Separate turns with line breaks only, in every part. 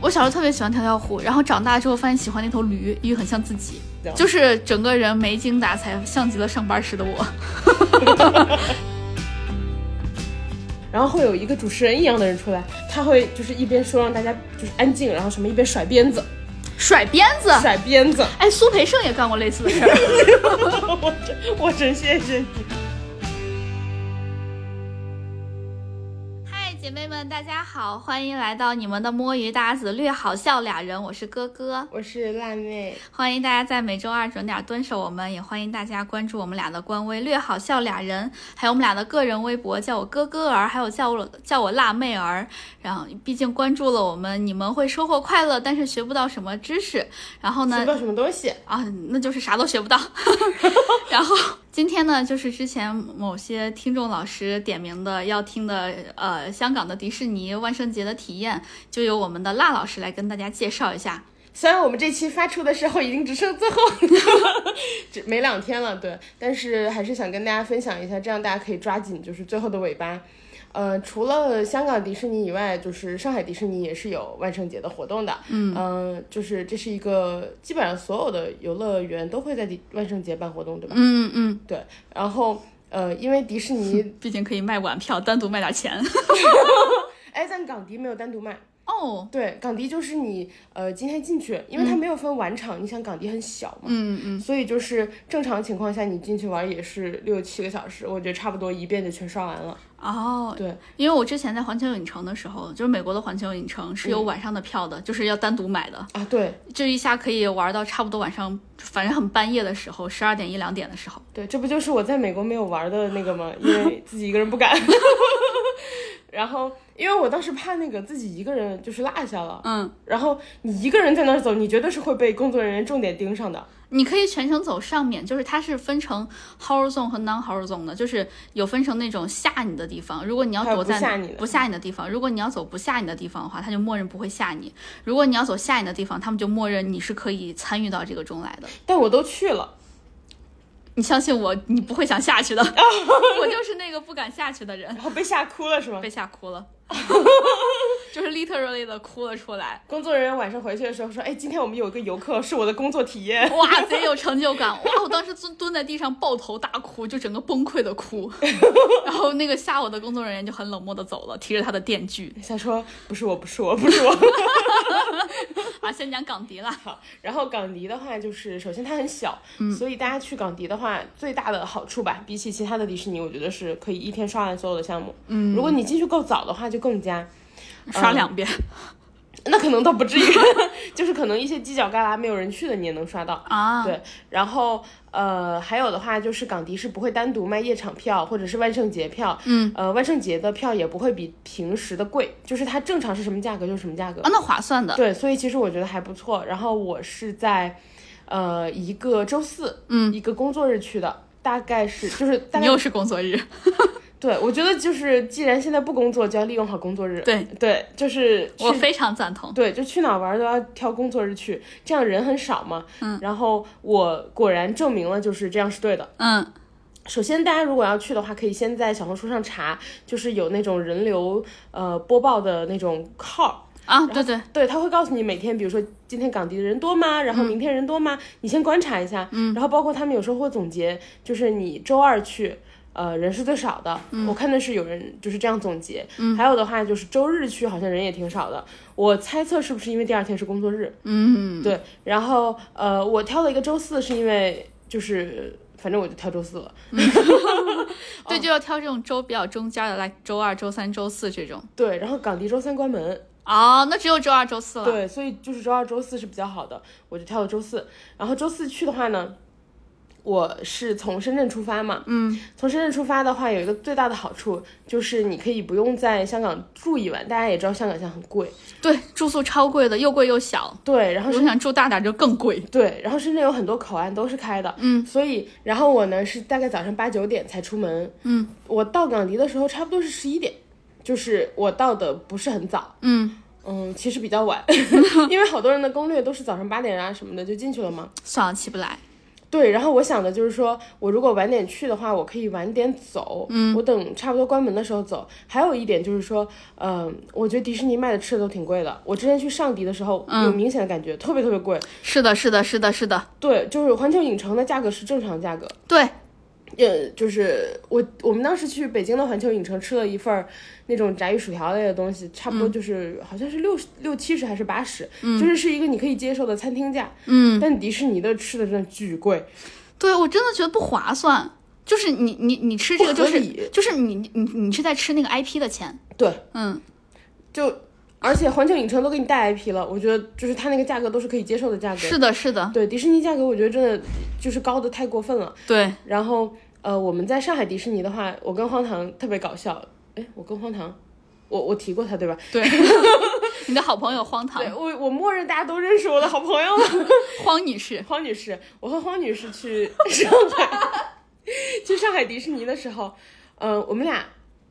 我小时候特别喜欢跳跳虎，然后长大之后发现喜欢那头驴，因为很像自己，就是整个人没精打采，像极了上班时的我。
然后会有一个主持人一样的人出来，他会就是一边说让大家就是安静，然后什么一边甩鞭子，
甩鞭子，
甩鞭子。
哎，苏培盛也干过类似的事儿。
我真我真谢谢你。
们，大家好，欢迎来到你们的摸鱼搭子略好笑俩人，我是哥哥。
我是辣妹，
欢迎大家在每周二准点蹲守我们，也欢迎大家关注我们俩的官微“略好笑俩人”，还有我们俩的个人微博，叫我哥哥儿，还有叫我叫我辣妹儿。然后，毕竟关注了我们，你们会收获快乐，但是学不到什么知识。然后呢
学不，到什么东西。
啊，那就是啥都学不到。然后今天呢，就是之前某些听众老师点名的要听的，呃，香港的迪士尼万圣节的体验，就由我们的辣老师来跟大家介绍一下。
虽然我们这期发出的时候已经只剩最后只没两天了，对，但是还是想跟大家分享一下，这样大家可以抓紧就是最后的尾巴。呃，除了香港迪士尼以外，就是上海迪士尼也是有万圣节的活动的。嗯、就是这是一个基本上所有的游乐园都会在迪万圣节办活动，对吧？
嗯嗯，
对，然后呃，因为迪士尼，
毕竟可以卖晚票，单独卖点钱。
哎，但港迪没有单独卖。
哦，
对，港迪就是你呃今天进去，因为它没有分晚场，你想港迪很小嘛，
嗯嗯，
所以就是正常情况下你进去玩也是六七个小时，我觉得差不多一遍就全刷完了。
哦，
对，
因为我之前在环球影城的时候，就是美国的环球影城是有晚上的票的，就是要单独买的，
啊，对
这一下可以玩到差不多晚上，反正很半夜的时候，十二点一两点的时候。
对，这不就是我在美国没有玩的那个吗？因为自己一个人不敢。然后，因为我当时怕那个自己一个人就是落下了，
嗯，
然后你一个人在那儿走，你绝对是会被工作人员重点盯上的。
你可以全程走上面，就是它是分成 horror zone 和 non horror zone 的，就是有分成那种吓你的地方，如果你要躲在
不吓你的。
不吓你的地方，如果你要走不吓你的地方的话，它就默认不会吓你；如果你要走吓你的地方，他们就默认你是可以参与到这个中来的。
但我都去了，
你相信我，你不会想下去的。我就是那个不敢下去的人，
然后被吓哭了是吗？
被吓哭了，就是 literally 的哭了出来。
工作人员晚上回去的时候说：“哎，今天我们有一个游客是我的工作体验。
哇，贼有成就感！哇，我当时蹲蹲在地上抱头大哭，就整个崩溃的哭。然后那个吓我的工作人员就很冷漠的走了，提着他的电锯”
想说：“不是我，不是我，不是我。
啊。先讲港迪啦，”
好，然后港迪的话，就是首先它很小，
嗯
所以大家去港迪的话，最大的好处吧，比起其他的迪士尼，我觉得是可以一天刷完所有的项目。嗯，如果你进去够早的话，就更加。
刷两遍、
那可能倒不至于，就是可能一些犄角旮旯没有人去的，你也能刷到。
啊。
对，然后呃，还有的话就是港迪是不会单独卖夜场票或者是万圣节票，
嗯，
呃，万圣节的票也不会比平时的贵，就是它正常是什么价格就是什么价格。
啊，那划算的。
对，所以其实我觉得还不错。然后我是在呃一个周四，
嗯，
一个工作日去的，大概是就是大概
你又是工作日，
对，我觉得就是既然现在不工作，就要利用好工作日。
对
对，就是去
我非常赞同。
对，就去哪儿玩都要挑工作日去，这样人很少嘛。嗯，然后我果然证明了，就是这样是对的。
嗯，
首先，大家如果要去的话，可以先在小红书上查，就是有那种人流呃播报的那种号。
啊，对对，
对，他会告诉你每天，比如说今天港迪的人多吗？然后明天人多吗？你先观察一下。嗯，然后包括他们有时候会总结，就是你周二去。呃，人是最少的，我看的是有人就是这样总结，嗯，还有的话就是周日去好像人也挺少的，我猜测是不是因为第二天是工作日，
嗯，
对，然后呃，我挑了一个周四是因为就是反正我就挑周四了，
对，就要挑这种周比较中间的，来周二、周三、周四这种。
对，然后港迪周三关门，
啊，那只有周二、周四了。
对，所以就是周二、周四是比较好的，我就挑了周四。然后周四去的话呢，我是从深圳出发嘛，
嗯，
从深圳出发的话，有一个最大的好处就是你可以不用在香港住一晚。大家也知道香港现在很贵，
对，住宿超贵的，又贵又小。
对，然后
如果想住大点就更贵。
对，然后深圳有很多口岸都是开的，
嗯，
所以然后我呢是大概早上八九点才出门，
嗯，
我到港迪的时候差不多是十一点，就是我到的不是很早，
嗯，
嗯，其实比较晚，因为好多人的攻略都是早上八点啊什么的就进去了嘛。
算了，起不来。
对，然后我想的就是说，我如果晚点去的话，我可以晚点走，嗯，我等差不多关门的时候走。还有一点就是说，嗯、我觉得迪士尼卖的吃的都挺贵的。我之前去上迪的时候，有明显的感觉特别特别贵。
是的，是的，是的，是的，
对，就是环球影城的价格是正常价格，
对，
呃，就是我我们当时去北京的环球影城吃了一份儿那种炸鱼薯条类的东西，差不多就是、好像是六十六七十还是八十、就是是一个你可以接受的餐厅价。嗯，但迪士尼的吃的真的巨贵，
对我真的觉得不划算。就是你你你吃这个就是就是你你你是在吃那个 IP 的钱，
对，
嗯，
就而且环球影城都给你带 IP 了，我觉得就是它那个价格都是可以接受的价格。
是的，是的，
对，迪士尼价格我觉得真的就是高的太过分了。
对，
然后呃，我们在上海迪士尼的话，我跟荒唐特别搞笑。哎，我跟荒唐，我我提过他对吧？
对，你的好朋友荒唐
对我我默认大家都认识我的好朋友了。
荒女士，
荒女士，我和荒女士去上海，去上海迪士尼的时候，呃，我们俩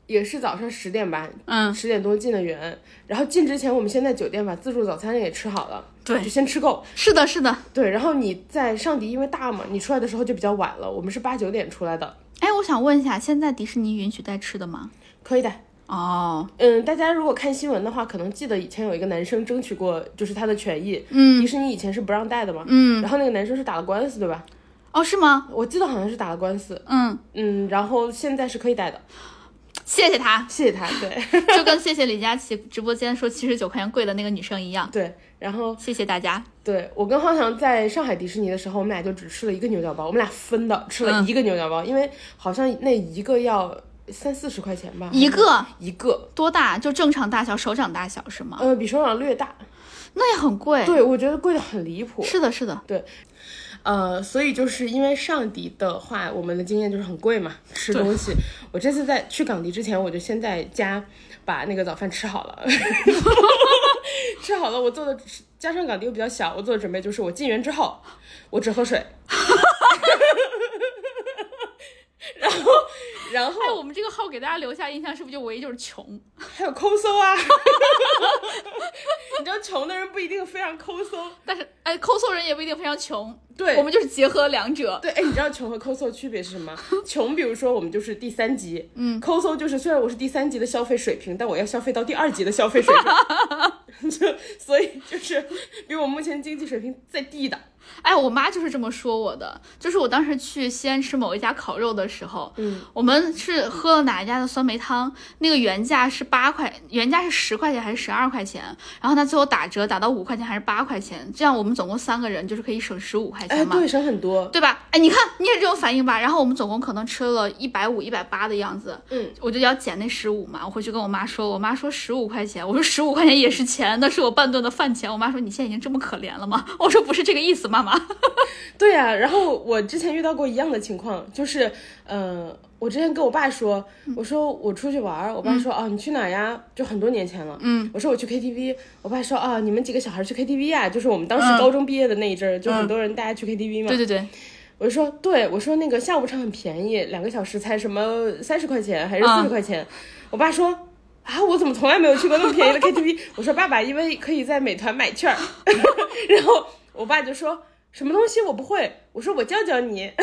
也是早上十点吧，
嗯，
十点多进的园，然后进之前我们先在酒店把自助早餐也吃好了，
对
就先吃够，
是的，是的。
对，然后你在上迪因为大嘛，你出来的时候就比较晚了，我们是八九点出来的，
哎，我想问一下，现在迪士尼允许带吃的吗？
可以的。
哦，
嗯，大家如果看新闻的话，可能记得以前有一个男生争取过，就是他的权益。
嗯
迪士尼以前是不让带的嘛。
嗯，
然后那个男生是打了官司，对吧？
哦，是吗？
我记得好像是打了官司。
嗯，
嗯，然后现在是可以带的，
谢谢他，
谢谢他。对
就跟谢谢李佳琦直播间说七十九块钱贵的那个女生一样，
对，然后
谢谢大家。
对我跟浩翔在上海迪士尼的时候，我们俩就只吃了一个牛角包，我们俩分的吃了一个牛角包，因为好像那一个要三四十块钱吧，
一个
一个，
多大？就正常大小，手掌大小是吗？
呃，比手掌略大。
那也很贵。
对，我觉得贵的很离谱。
是的，是的，
呃，所以就是因为上迪的话，我们的经验就是很贵嘛，吃东西。我这次在去港迪之前，我就先在家把那个早饭吃好了，吃好了。我做的加上港迪又比较小，我做的准备就是我进园之后，我只喝水，然后然后
哎，我们这个号给大家留下印象是不是就唯一就是穷？
还有抠搜啊，你知道穷的人不一定非常抠搜，
但是哎，抠搜人也不一定非常穷，
对。
我们就是结合两者。
对，哎，你知道穷和抠搜区别是什么？穷，比如说我们就是第三级，嗯，抠搜就是虽然我是第三级的消费水平，但我要消费到第二级的消费水平，就所以就是比我目前经济水平再低的，
哎，我妈就是这么说我的，就是我当时去西安吃某一家烤肉的时候，
嗯，
我们是喝了哪一家的酸梅汤，那个原价是八块，原价是十块钱还是十二块钱，然后他最后打折打到五块钱还是八块钱，这样我们总共三个人就是可以省十五块
哎，
钱嘛。
对，省很多，
对吧？哎，你看你也是这种反应吧？然后我们总共可能吃了一百五、一百八的样子，
嗯，
我就要减那十五嘛。我回去跟我妈说，我妈说十五块钱，我说十五块钱也是钱，那是我半顿的饭钱。我妈说你现在已经这么可怜了吗？我说不是这个意思，妈妈。
对呀、然后我之前遇到过一样的情况，就是，呃，我之前跟我爸说，我说我出去玩儿，我爸说，哦，你去哪呀？就很多年前了，
嗯，
我说我去 KTV，我爸说，啊，你们几个小孩去 KTV 啊？就是我们当时高中毕业的那一阵儿，就很多人大家去 KTV 嘛，
对对对，
我就说，对我说那个下午场很便宜，两个小时才什么三十块钱还是
啊
四十块钱。我爸说啊，我怎么从来没有去过那么便宜的 KTV？我说爸爸，因为可以在美团买券儿。然后我爸就说什么东西我不会，我说我教教你。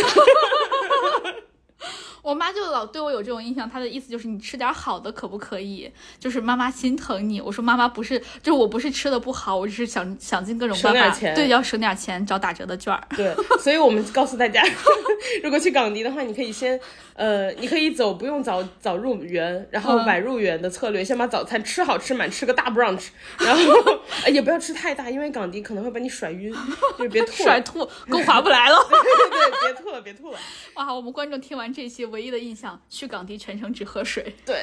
我妈就老对我有这种印象，她的意思就是你吃点好的可不可以？就是妈妈心疼你。我说妈妈不是，就是我不是吃的不好，我只是想想尽各种办法，
省点钱
对，要省点钱，找打折的券儿。
对，所以我们告诉大家，如果去港迪的话，你可以先，呃，你可以走不用早早入园，然后
嗯
晚入园的策略，先把早餐吃好吃满，吃个大 brunch，然后 呃也不要吃太大，因为港迪可能会把你甩晕，就是别吐了，
甩吐，更划不来了。
对对对，别吐了，别吐了。
哇，我们观众听完这期，唯一的印象，去港迪全程只喝水。
对，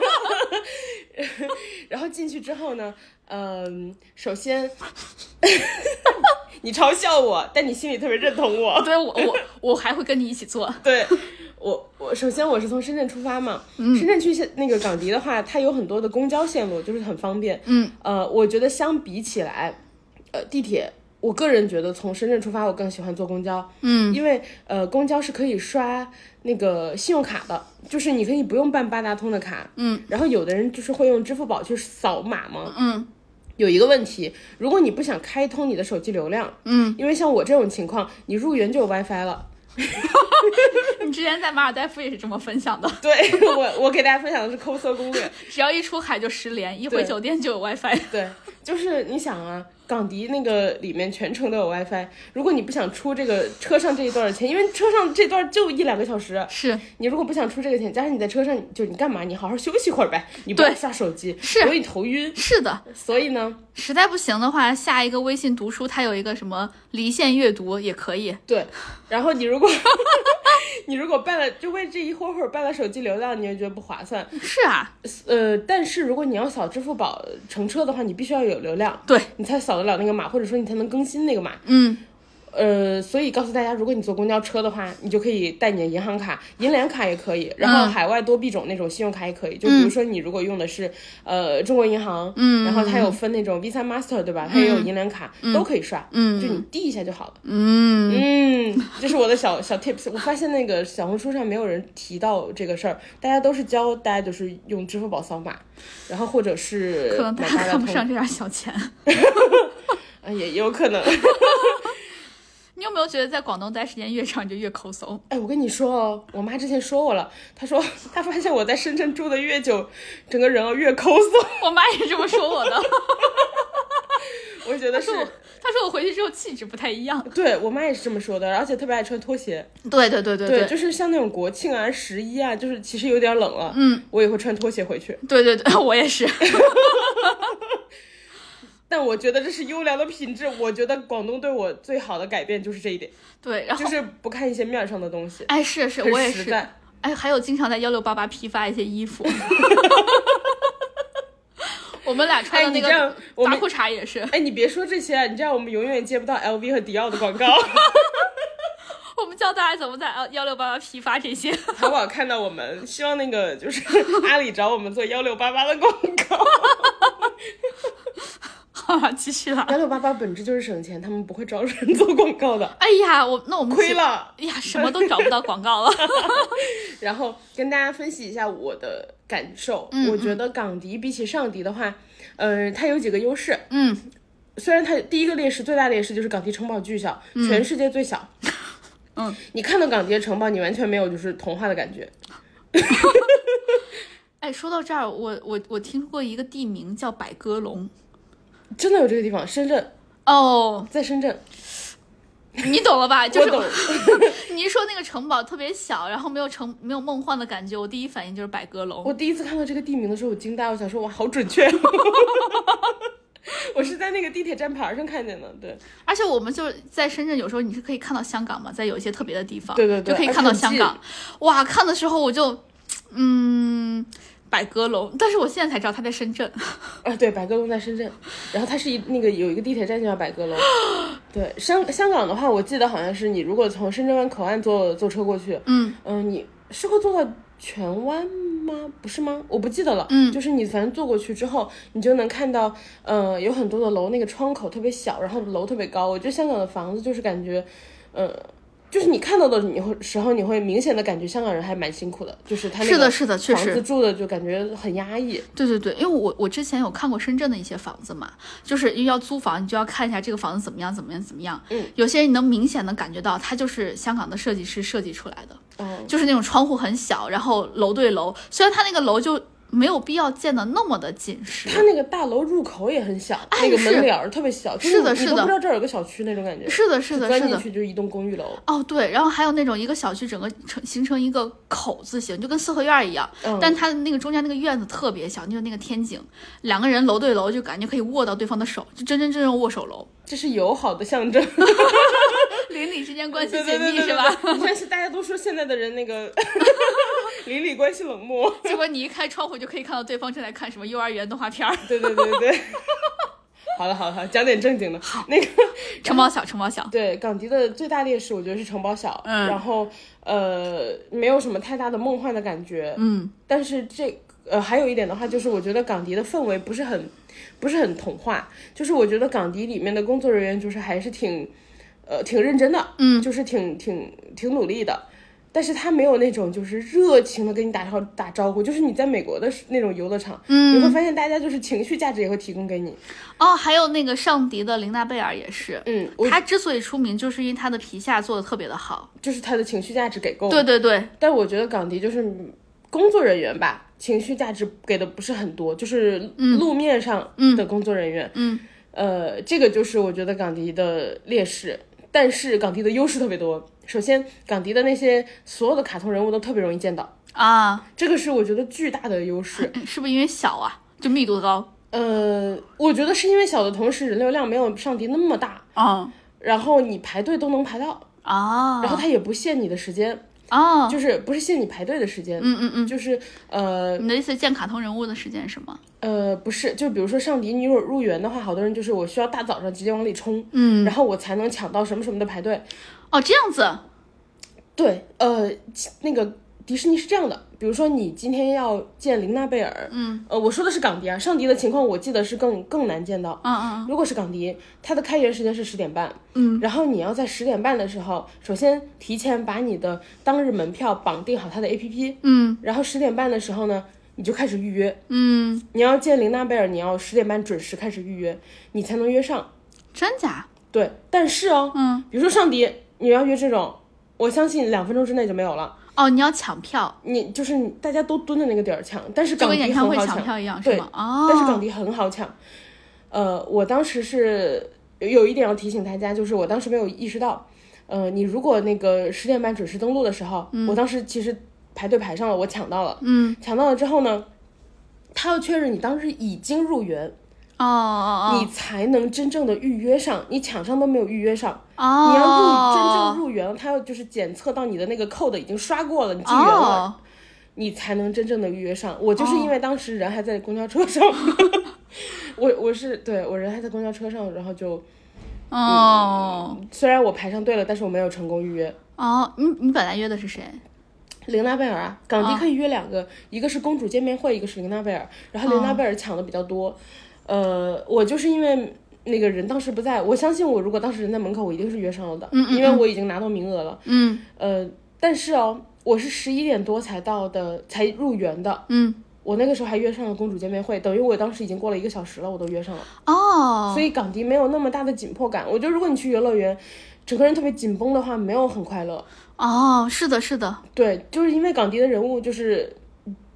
然后进去之后呢，嗯、首先 你嘲笑我，但你心里特别认同我。
对我，我我还会跟你一起做。
对我，我首先我是从深圳出发嘛，深圳去那个港迪的话，它有很多的公交线路，就是很方便。
嗯，
呃，我觉得相比起来，呃，地铁。我个人觉得从深圳出发，我更喜欢坐公交，
嗯，
因为呃，公交是可以刷那个信用卡的，就是你可以不用办八达通的卡，
嗯，
然后有的人就是会用支付宝去扫码嘛，
嗯，
有一个问题，如果你不想开通你的手机流量，嗯，因为像我这种情况，你入园就有 WiFi 了。
你之前在马尔代夫也是这么分享的，
对我，我给大家分享的是抠搜攻略。
只要一出海就失联，一回酒店就有 WiFi。
对，就是你想啊，港迪那个里面全程都有 WiFi。如果你不想出这个车上这一段的钱，因为车上这段就一两个小时，
是
你如果不想出这个钱，加上你在车上，就你干嘛？你好好休息会儿呗，你不要
对
刷手机，
是
容易头晕。
是的，
所以呢，
实在不行的话，下一个微信读书，它有一个什么离线阅读也可以。
对，然后你如果 你如果办了，就为这一会儿会儿办了手机流量，你也觉得不划算。
是啊，
呃，但是如果你要扫支付宝乘车的话，你必须要有流量，
对，
你才扫得了那个码，或者说你才能更新那个码。
嗯，
呃，所以告诉大家，如果你坐公交车的话，你就可以带你的银行卡、银联卡也可以，然后
嗯
海外多币种那种信用卡也可以。就比如说你如果用的是呃中国银行，
嗯
然后它有分那种 Visa、Master 对吧？它也有银联卡，都可以刷，
嗯
就你滴一下就好了。
嗯，
嗯，这是我的小小 tips。我发现那个小红书上没有人提到这个事儿，大家都是教大家就是用支付宝扫码，然后或者是
可能大家看不上这点小钱。
啊也也有可能。
你有没有觉得在广东待时间越长，就越抠搜？
哎，我跟你说哦，我妈之前说我了，她说她发现我在深圳住的越久，整个人哦越抠搜。
我妈也这么说我的。
我觉得是
她说，我，她说我回去之后气质不太一样。
对我妈也是这么说的，而且特别爱穿拖鞋。
对对对对对
就是像那种国庆啊、十一啊，就是其实有点冷了，
嗯，
我也会穿拖鞋回去。
对对对，我也是。
但我觉得这是优良的品质。我觉得广东对我最好的改变就是这一点，
对，然后
就是不看一些面儿上的东西，
哎，是是，我也是。哎，还有经常在幺六八八批发一些衣服。我们俩穿
哎，
的那个大裤衩也是，
哎，你别说这些啊，你这样我们永远接不到 LV 和迪奥的广告。
我们教大家怎么在幺六八八批发这些。
淘宝看到我们，希望那个就是 阿里找我们做幺六八八的广告。
继续了。
幺六八八本质就是省钱，他们不会找人做广告的，
哎呀，我那我们。
亏了。
哎呀，什么都找不到广告了。
然后跟大家分析一下我的感受，
嗯
我觉得港迪比起上迪的话，呃，它有几个优势。
嗯，
虽然它第一个劣势最大劣势就是港迪城堡巨小，全世界最小。
嗯，
你看到港迪的城堡，你完全没有就是童话的感觉。
哎，说到这儿，我我我听过一个地名叫百鸽笼。
真的有这个地方，深圳，
哦，
在深圳，
你懂了吧？就是。你一说那个城堡特别小，然后没有城没有梦幻的感觉，我第一反应就是百鸽笼。
我第一次看到这个地名的时候，我惊呆，我想说哇，好准确。我是在那个地铁站牌上看见的，对，
而且我们就是在深圳，有时候你是可以看到香港嘛，在有一些特别的地方，
对对对
就可以看到香港。哇，看的时候我就，嗯，百鸽笼，但是我现在才知道它在深圳。
啊，对，百鸽笼在深圳，然后它是一那个有一个地铁站就叫百鸽笼。对，香香港的话，我记得好像是你如果从深圳湾口岸坐坐车过去，
嗯
嗯、你是会坐到荃湾吗？不是吗？我不记得了。
嗯
就是你反正坐过去之后，你就能看到，呃，有很多的楼，那个窗口特别小，然后楼特别高。我觉得香港的房子就是感觉，呃。就是你看到的你会时候，你会明显的感觉香港人还蛮辛苦的，就是他那个
是的，是的，确
房子
实，
住的就感觉很压抑。
对对对，因为我我之前有看过深圳的一些房子嘛，就是因为要租房，你就要看一下这个房子怎么样，怎么样，怎么样。
嗯，
有些人你能明显的感觉到，它就是香港的设计师设计出来的。
嗯，
就是那种窗户很小，然后楼对楼，虽然它那个楼就没有必要建的那么的紧实，
它那个大楼入口也很小，
哎
那个门脸儿特别小，就是你
的是的。
不知道这儿有个小区那种感觉。
是的，是的，
钻
是的。
进去就是一栋公寓楼。
哦，对，然后还有那种一个小区整个成形成一个口字形，就跟四合院儿一样，
嗯。
但它的那个中间那个院子特别小，就是那个天井，两个人楼对楼就感觉可以握到对方的手，就真真正正握手楼，
这是友好的象征，
邻里之间关系紧密是吧？
对你看，是大家都说现在的人那个 邻里关系冷漠。
结果你一开窗户就可以看到对方正在看什么幼儿园动画片儿，
对对对对。好了 好了，好讲点正经的。好那个
城堡小，城堡小，
对港迪的最大劣势，我觉得是城堡小，
嗯
然后呃没有什么太大的梦幻的感觉。
嗯，
但是这呃还有一点的话，就是我觉得港迪的氛围不是很不是很童话，就是我觉得港迪里面的工作人员就是还是挺呃挺认真的，
嗯，
就是挺挺挺努力的。但是他没有那种就是热情的跟你打招打招呼，就是你在美国的那种游乐场，嗯，你会发现大家就是情绪价值也会提供给你。
哦，还有那个上迪的琳娜贝尔也是，
嗯，
他之所以出名，就是因为他的皮下做的特别的好，
就是他的情绪价值给够。
对对对，
但我觉得港迪就是工作人员吧，情绪价值给的不是很多，就是路面上的工作人员，
嗯，
呃，这个就是我觉得港迪的劣势，但是港迪的优势特别多。首先，港迪的那些所有的卡通人物都特别容易见到。
啊，
这个是我觉得巨大的优势。
是不是因为小啊，就密度高？
呃，我觉得是因为小的同时人流量没有上迪那么大。
啊，
然后你排队都能排到。
啊，
然后它也不限你的时间
啊，
就是不是限你排队的时间，
嗯嗯嗯，
就是呃，
你的意思见卡通人物的时间是吗？
呃，不是，就比如说上迪，你如果入园的话，好多人就是我需要大早上直接往里冲，
嗯，
然后我才能抢到什么什么的排队。
哦，这样子，
对，呃，那个迪士尼是这样的，比如说你今天要见琳娜贝尔，
嗯，
呃，我说的是港迪啊，上迪的情况我记得是更更难见到，
嗯嗯，
如果是港迪，它的开园时间是十点半，
嗯，
然后你要在十点半的时候，首先提前把你的当日门票绑定好它的 APP，
嗯，
然后十点半的时候呢，你就开始预约，
嗯，
你要见琳娜贝尔，你要十点半准时开始预约，你才能约上。
真假？
对，但是哦，
嗯，
比如说上迪，你要约这种，我相信两分钟之内就没有了。
哦，你要抢票，
你就是你大家都蹲在那个点儿抢，但是港迪很好抢，
票一样，是
对
吗？哦，
但是港迪很好抢。呃，我当时是有有一点要提醒大家，就是我当时没有意识到，呃，你如果那个十点半准时登录的时候，我当时其实排队排上了，我抢到了，
嗯，
抢到了之后呢，他要确认你当时已经入园，
哦哦
你才能真正的预约上，你抢上都没有预约上。
哦，
你要入真正入园，他要就是检测到你的那个 code 已经刷过了，你进园了，
哦
你才能真正的预约上。我就是因为当时人还在公交车上，我我是对我人还在公交车上，然后就
哦
虽然我排上队了，但是我没有成功预约。
哦，你你本来约的是谁？
玲娜贝尔啊，港迪可以约两个，一个是公主见面会，一个是玲娜贝尔。然后玲娜贝尔抢的比较多，呃，我就是因为那个人当时不在，我相信我如果当时人在门口，我一定是约上了的，
嗯嗯
因为我已经拿到名额了。
嗯
呃，但是哦，我是十一点多才到的，才入园的。
嗯，
我那个时候还约上了公主见面会，等于我当时已经过了一个小时了，我都约上了。
哦，
所以港迪没有那么大的紧迫感。我觉得如果你去游乐园，整个人特别紧绷的话，没有很快乐。
哦，是的，是的，
对，就是因为港迪的人物就是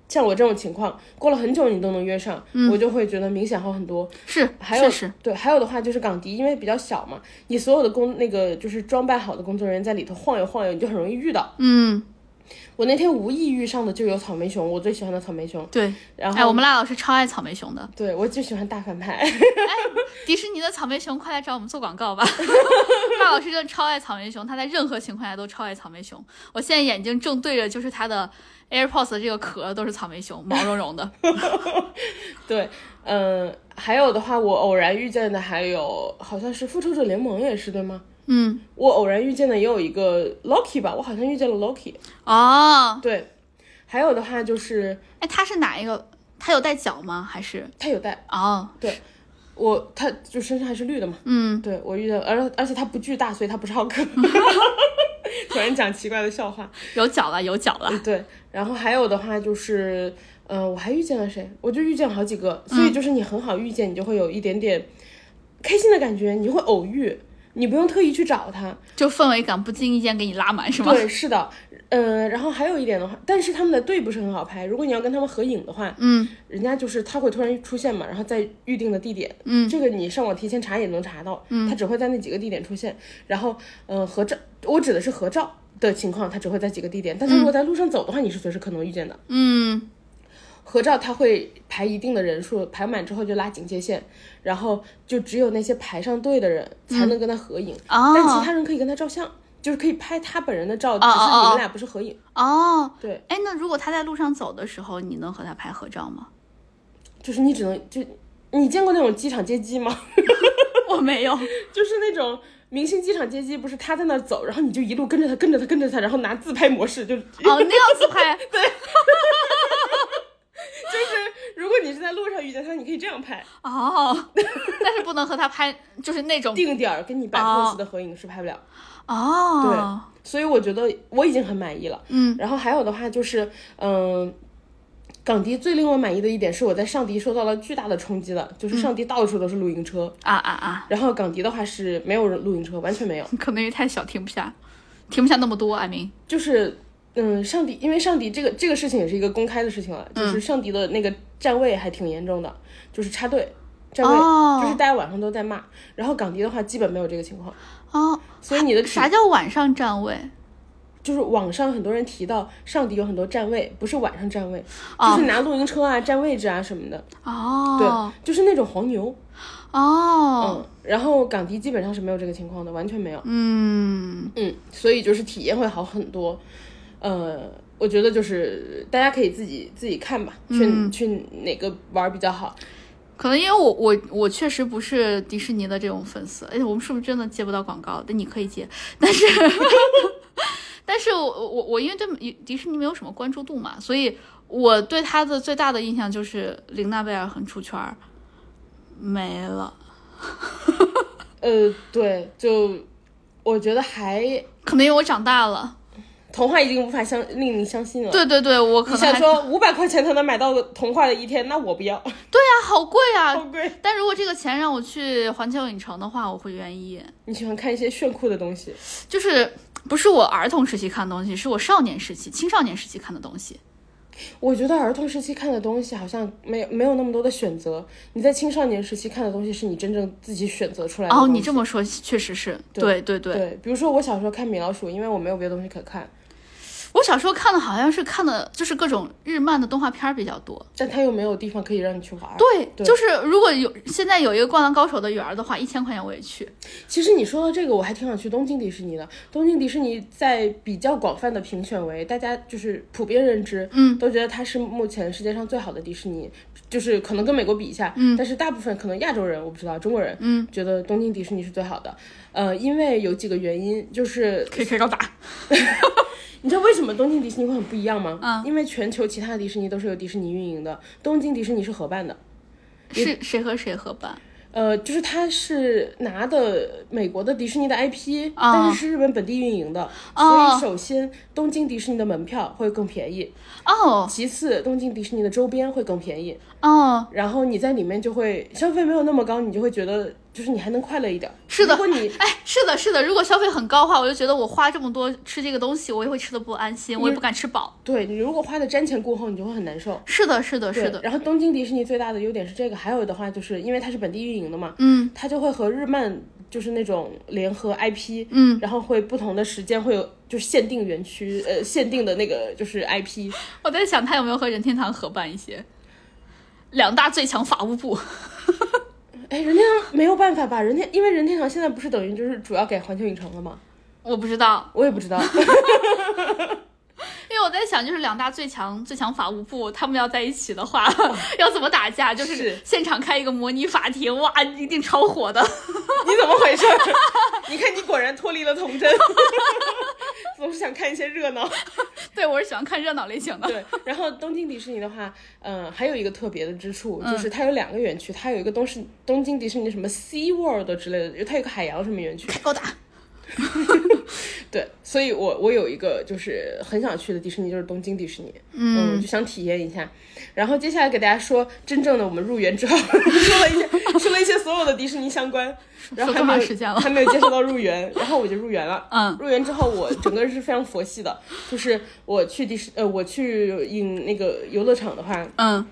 像我这种情况，过了很久你都能约上，我就会觉得明显好很多。
是，
还有
确实，
对，还有的话就是港迪，因为比较小嘛，你所有的工那个就是装扮好的工作人员在里头晃悠晃悠，你就很容易遇到。
嗯，
我那天无意遇上的就有草莓熊，我最喜欢的草莓熊。
对。
然后，
哎，我们赖老师超爱草莓熊的，
对我就喜欢大反派。
哎迪士尼的草莓熊，快来找我们做广告吧！赖老师真的超爱草莓熊，他在任何情况下都超爱草莓熊。我现在眼睛正对着就是他的 AirPods 的这个壳，都是草莓熊，毛茸茸的。
对，嗯、还有的话，我偶然遇见的还有好像是复仇者联盟也是对吗？
嗯，
我偶然遇见的也有一个 Loki 吧，我好像遇见了 Loki。
哦，
对，还有的话就是
哎，他是哪一个？他有带脚吗？还是？
他有带
哦，
我，他就身上还是绿的嘛。
嗯，
对我遇到，而而且他不巨大，所以他不是浩克。突然讲奇怪的笑话。
有脚了，有脚了。
对，然后还有的话就是，呃，我还遇见了谁？我就遇见了好几个，所以就是你很好遇见，你就会有一点点开心的感觉，你会偶遇，你不用特意去找他。
就氛围感不经意间给你拉满，是吗？
对，是的，呃，然后还有一点的话，但是他们的队不是很好拍，如果你要跟他们合影的话，
嗯。
人家就是他会突然出现嘛，然后在预定的地点，
嗯，
这个你上网提前查也能查到，嗯，他只会在那几个地点出现，然后，呃，合照，我指的是合照的情况，他只会在几个地点，但他如果在路上走的话，你是随时可能遇见的。
嗯。
合照他会排一定的人数，排满之后就拉警戒线，然后就只有那些排上队的人才能跟他合影，但其
哦
他人可以跟他照相，就是可以拍他本人的照，
哦
只是你
哦
们俩不是合影。
哦，
对，
哎，那如果他在路上走的时候，你能和他拍合照吗？
就是你只能就你见过那种机场接机吗？
我没有。
就是那种明星机场接机，不是他在那儿走，然后你就一路跟着他，跟着他，跟着他，然后拿自拍模式，就
哦，那样自拍 对，就是。
如果你是在路上遇见他，你可以这样拍，
哦，但是不能和他拍，就是那种
定点儿跟你摆
哦
pose 的合影是拍不了。
哦，
所以我觉得我已经很满意了。
嗯，
然后还有的话就是，嗯、港迪最令我满意的一点是我在上迪受到了巨大的冲击的，就是上迪到处都是露营车，
啊啊啊，
然后港迪的话是没有露营车，完全没有，
可能因为太小停不下，停不下那么多。艾明，
就是。嗯，上迪，因为上迪这个这个事情也是一个公开的事情了，
嗯
就是上迪的那个站位还挺严重的，就是插队站位，
哦
就是大家晚上都在骂。然后港迪的话基本没有这个情况，
哦，
所以你的
啥叫晚上站位？
就是网上很多人提到上迪有很多站位，不是晚上站位，
哦。
就是拿露营车啊占位置啊什么的，
哦，
对，就是那种黄牛，
哦，
嗯，然后港迪基本上是没有这个情况的，完全没有，
嗯，
嗯，所以就是体验会好很多，呃，我觉得就是大家可以自己自己看吧，去、
嗯。
去哪个玩儿比较好，
可能因为我我我确实不是迪士尼的这种粉丝，而且，我们是不是真的接不到广告？但你可以接，但是 但是我我我因为对迪士尼没有什么关注度嘛，所以我对他的最大的印象就是玲娜贝尔很出圈儿，没了。
呃，对，就我觉得还
可能因为我长大了，
童话已经无法相令你相信了。
对对对，我可
你
能
想说五百块钱才能买到童话的一天，那我不要，
啊，好贵啊！
好贵。
但如果这个钱让我去环球影城的话，我会愿意。
你喜欢看一些炫酷的东西，
就是不是我儿童时期看的东西，是我少年时期、青少年时期看的东西。
我觉得儿童时期看的东西好像没有没有那么多的选择。你在青少年时期看的东西是你真正自己选择出来的
哦，你这么说确实是，对对对。
对，比如说我小时候看米老鼠，因为我没有别的东西可看，
我小时候看的好像是看的就是各种日漫的动画片儿比较多。
但它又没有地方可以让你去玩。
对，
对
就是如果有现在有一个《灌篮高手》的园儿的话，一千块钱我也去。
其实你说到这个，我还挺想去东京迪士尼的。东京迪士尼在比较广泛的评选为大家就是普遍认知，
嗯，
都觉得它是目前世界上最好的迪士尼，就是可能跟美国比一下，嗯，但是大部分可能亚洲人我不知道，中国人，
嗯，
觉得东京迪士尼是最好的。呃，因为有几个原因，就是
可以可以高达。
你知道为什么东京迪士尼会很不一样吗？
嗯，
因为全球其他的迪士尼都是由迪士尼运营的，东京迪士尼是合办的。
是谁和谁合办？
呃，就是他是拿的美国的迪士尼的 IP，、
哦
但是是日本本地运营的，
哦
所以首先东京迪士尼的门票会更便宜，
哦
其次东京迪士尼的周边会更便宜，
哦，
然后你在里面就会消费没有那么高，你就会觉得就是你还能快乐一点。
是的
如果你
哎，是的，是的。如果消费很高的话，我就觉得我花这么多吃这个东西，我也会吃的不安心，我也不敢吃饱。
对你如果花的瞻前顾后，你就会很难受。
是的，是的，是的。
然后东京迪士尼最大的优点是这个，还有的话就是因为它是本地运营的嘛，
嗯
它就会和日漫就是那种联合 IP，
嗯，
然后会不同的时间会有就是限定园区，呃，限定的那个就是 IP。
我在想它有没有和任天堂合办一些两大最强法务部。
哎，任天堂没有办法吧？任天因为任天堂现在不是等于就是主要给环球影城了吗？
我不知道，
我也不知道。
因为我在想，就是两大最强最强法务部，他们要在一起的话，要怎么打架？就是
是
现场开一个模拟法庭，哇，一定超火的。
你怎么回事？你看你果然脱离了童真，总是想看一些热闹。
对我是喜欢看热闹类型的。
对，然后东京迪士尼的话，嗯、还有一个特别的之处，
嗯
就是它有两个园区，它有一个东是东京迪士尼什么 Sea World 之类的，它有个海洋什么园区。
开高达。
对，所以我我有一个就是很想去的迪士尼，就是东京迪士尼，嗯，就想体验一下。然后接下来给大家说真正的我们入园之后，说了一些说了一些所有的迪士尼相关，然后还没有
时间了
还没有介绍到入园，然后我就入园了。
嗯
入园之后，我整个人是非常佛系的，就是我去迪士呃，我去影那个游乐场的话，
嗯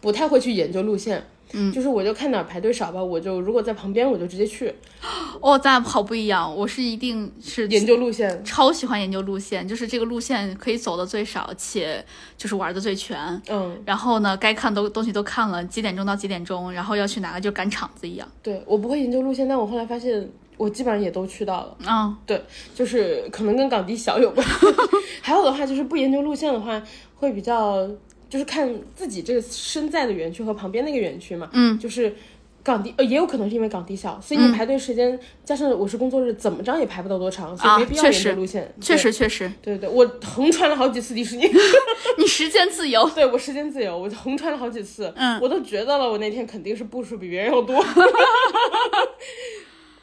不太会去研究路线。嗯，就是我就看哪儿排队少吧，我就如果在旁边我就直接去
哦，咱俩好不一样。我是一定是
研究路线。
超喜欢研究路线，就是这个路线可以走的最少，且就是玩的最全。
嗯，
然后呢，该看都东西都看了，几点钟到几点钟，然后要去哪个就赶场子一样。
对我不会研究路线，但我后来发现我基本上也都去到了。
嗯，
对，就是可能跟港迪小有关。还有的话就是不研究路线的话，会比较就是看自己这个身在的园区和旁边那个园区嘛。
嗯，
就是港地呃也有可能是因为港地小，所以你排队时间、加上我是工作日，怎么着也排不到多长，所以
啊
没必要沿着路线。
确实确实，
对，对对，我横穿了好几次迪士尼。
你时间自由。
对我时间自由，我就横穿了好几次，
嗯
我都觉得了，我那天肯定是步数比别人要多。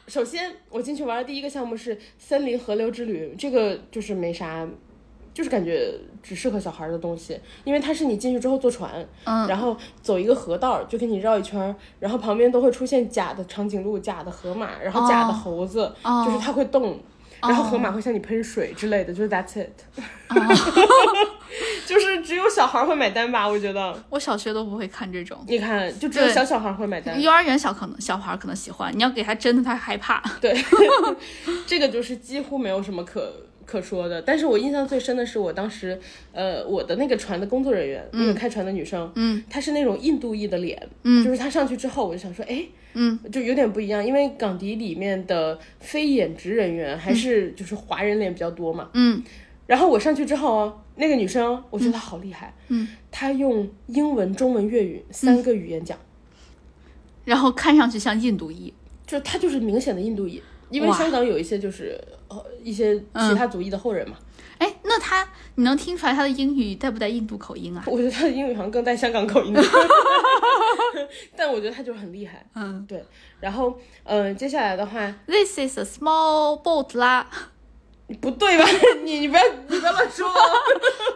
首先，我进去玩的第一个项目是森林河流之旅，这个就是没啥，就是感觉只适合小孩儿的东西，因为它是你进去之后坐船，
嗯
然后走一个河道，就给你绕一圈儿，然后旁边都会出现假的长颈鹿、假的河马，然后假的
哦
猴子，
哦
就是它会动。然后河马会向你喷水之类的，就是 that's it，就是只有小孩儿会买单吧？我觉得，
我小学都不会看这种，
你看，就只有小小孩儿会买单。
幼儿园小可能小孩儿可能喜欢，你要给他真的，他害怕。
对，这个就是几乎没有什么可可说的。但是我印象最深的是，我当时，呃，我的那个船的工作人员，那个开船的女生，
嗯，
她是那种印度裔的脸，
嗯。
就是她上去之后，我就想说，哎，
嗯，
就有点不一样，因为港迪里面的非演职人员还是就是华人脸比较多嘛。
嗯。
然后我上去之后啊，那个女生，我觉得她好厉害，
嗯，
她用英文、中文、粤语三个语言讲。
然后看上去像印度裔。
就她就是明显的印度裔，因为香港有一些就是呃一些其他族裔的后人嘛，
哎，那他你能听出来他的英语带不带印度口音啊？
我觉得他的英语好像更带香港口音，但我觉得他就是很厉害。
嗯。
对，然后嗯、呃接下来的话
，This is a small boat 啦，
不对吧？你你不要你不要乱说。哦，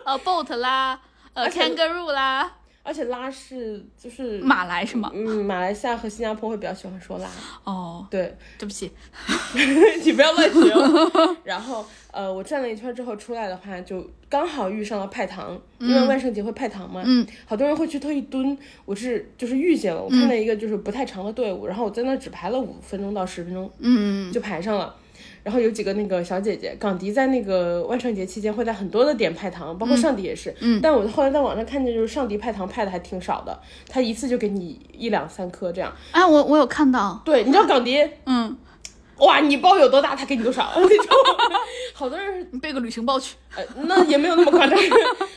呃，boat 啦，呃，kangaroo 啦，
而且拉是就是
马来是吗？
嗯马来西亚和新加坡会比较喜欢说拉，
哦，
对。
对不起，
你不要乱学哦。然后呃我转了一圈之后出来的话，就刚好遇上了派糖，因为万圣节会派糖嘛，
嗯。
好多人会去特意蹲，我是就是遇见了，我看到一个就是不太长的队伍，然后我在那只排了五分钟到十分钟
嗯。
就排上了。然后有几个那个小姐姐，港迪在那个万圣节期间会在很多的点派糖，包括上迪也是。
嗯
但我后来在网上看见，就是上迪派糖派的还挺少的，他一次就给你一两三颗这样。
哎，我我有看到，
对，你知道港迪，
嗯，
哇，你包有多大，他给你多少 那种。好多人
你背个旅行包去。
呃，那也没有那么夸张。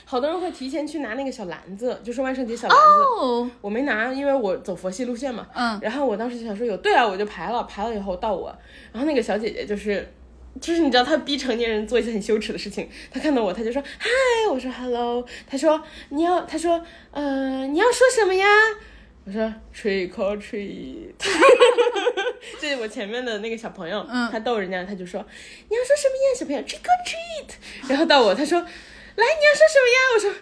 好多人会提前去拿那个小篮子，就是万圣节小篮子。
哦，
我没拿，因为我走佛系路线嘛。
嗯，
然后我当时就想说有对啊，我就排了，排了以后到我，然后那个小姐姐就是。就是你知道，她逼成年人做一些很羞耻的事情。她看到我，她就说嗨，我说 hello。她说你要，她说呃你要说什么呀？我说 trick or treat。这是我前面的那个小朋友，
嗯
他逗人家，他就说你要说什么呀，小朋友 trick or treat。然后到我，他说来你要说什么呀？我说。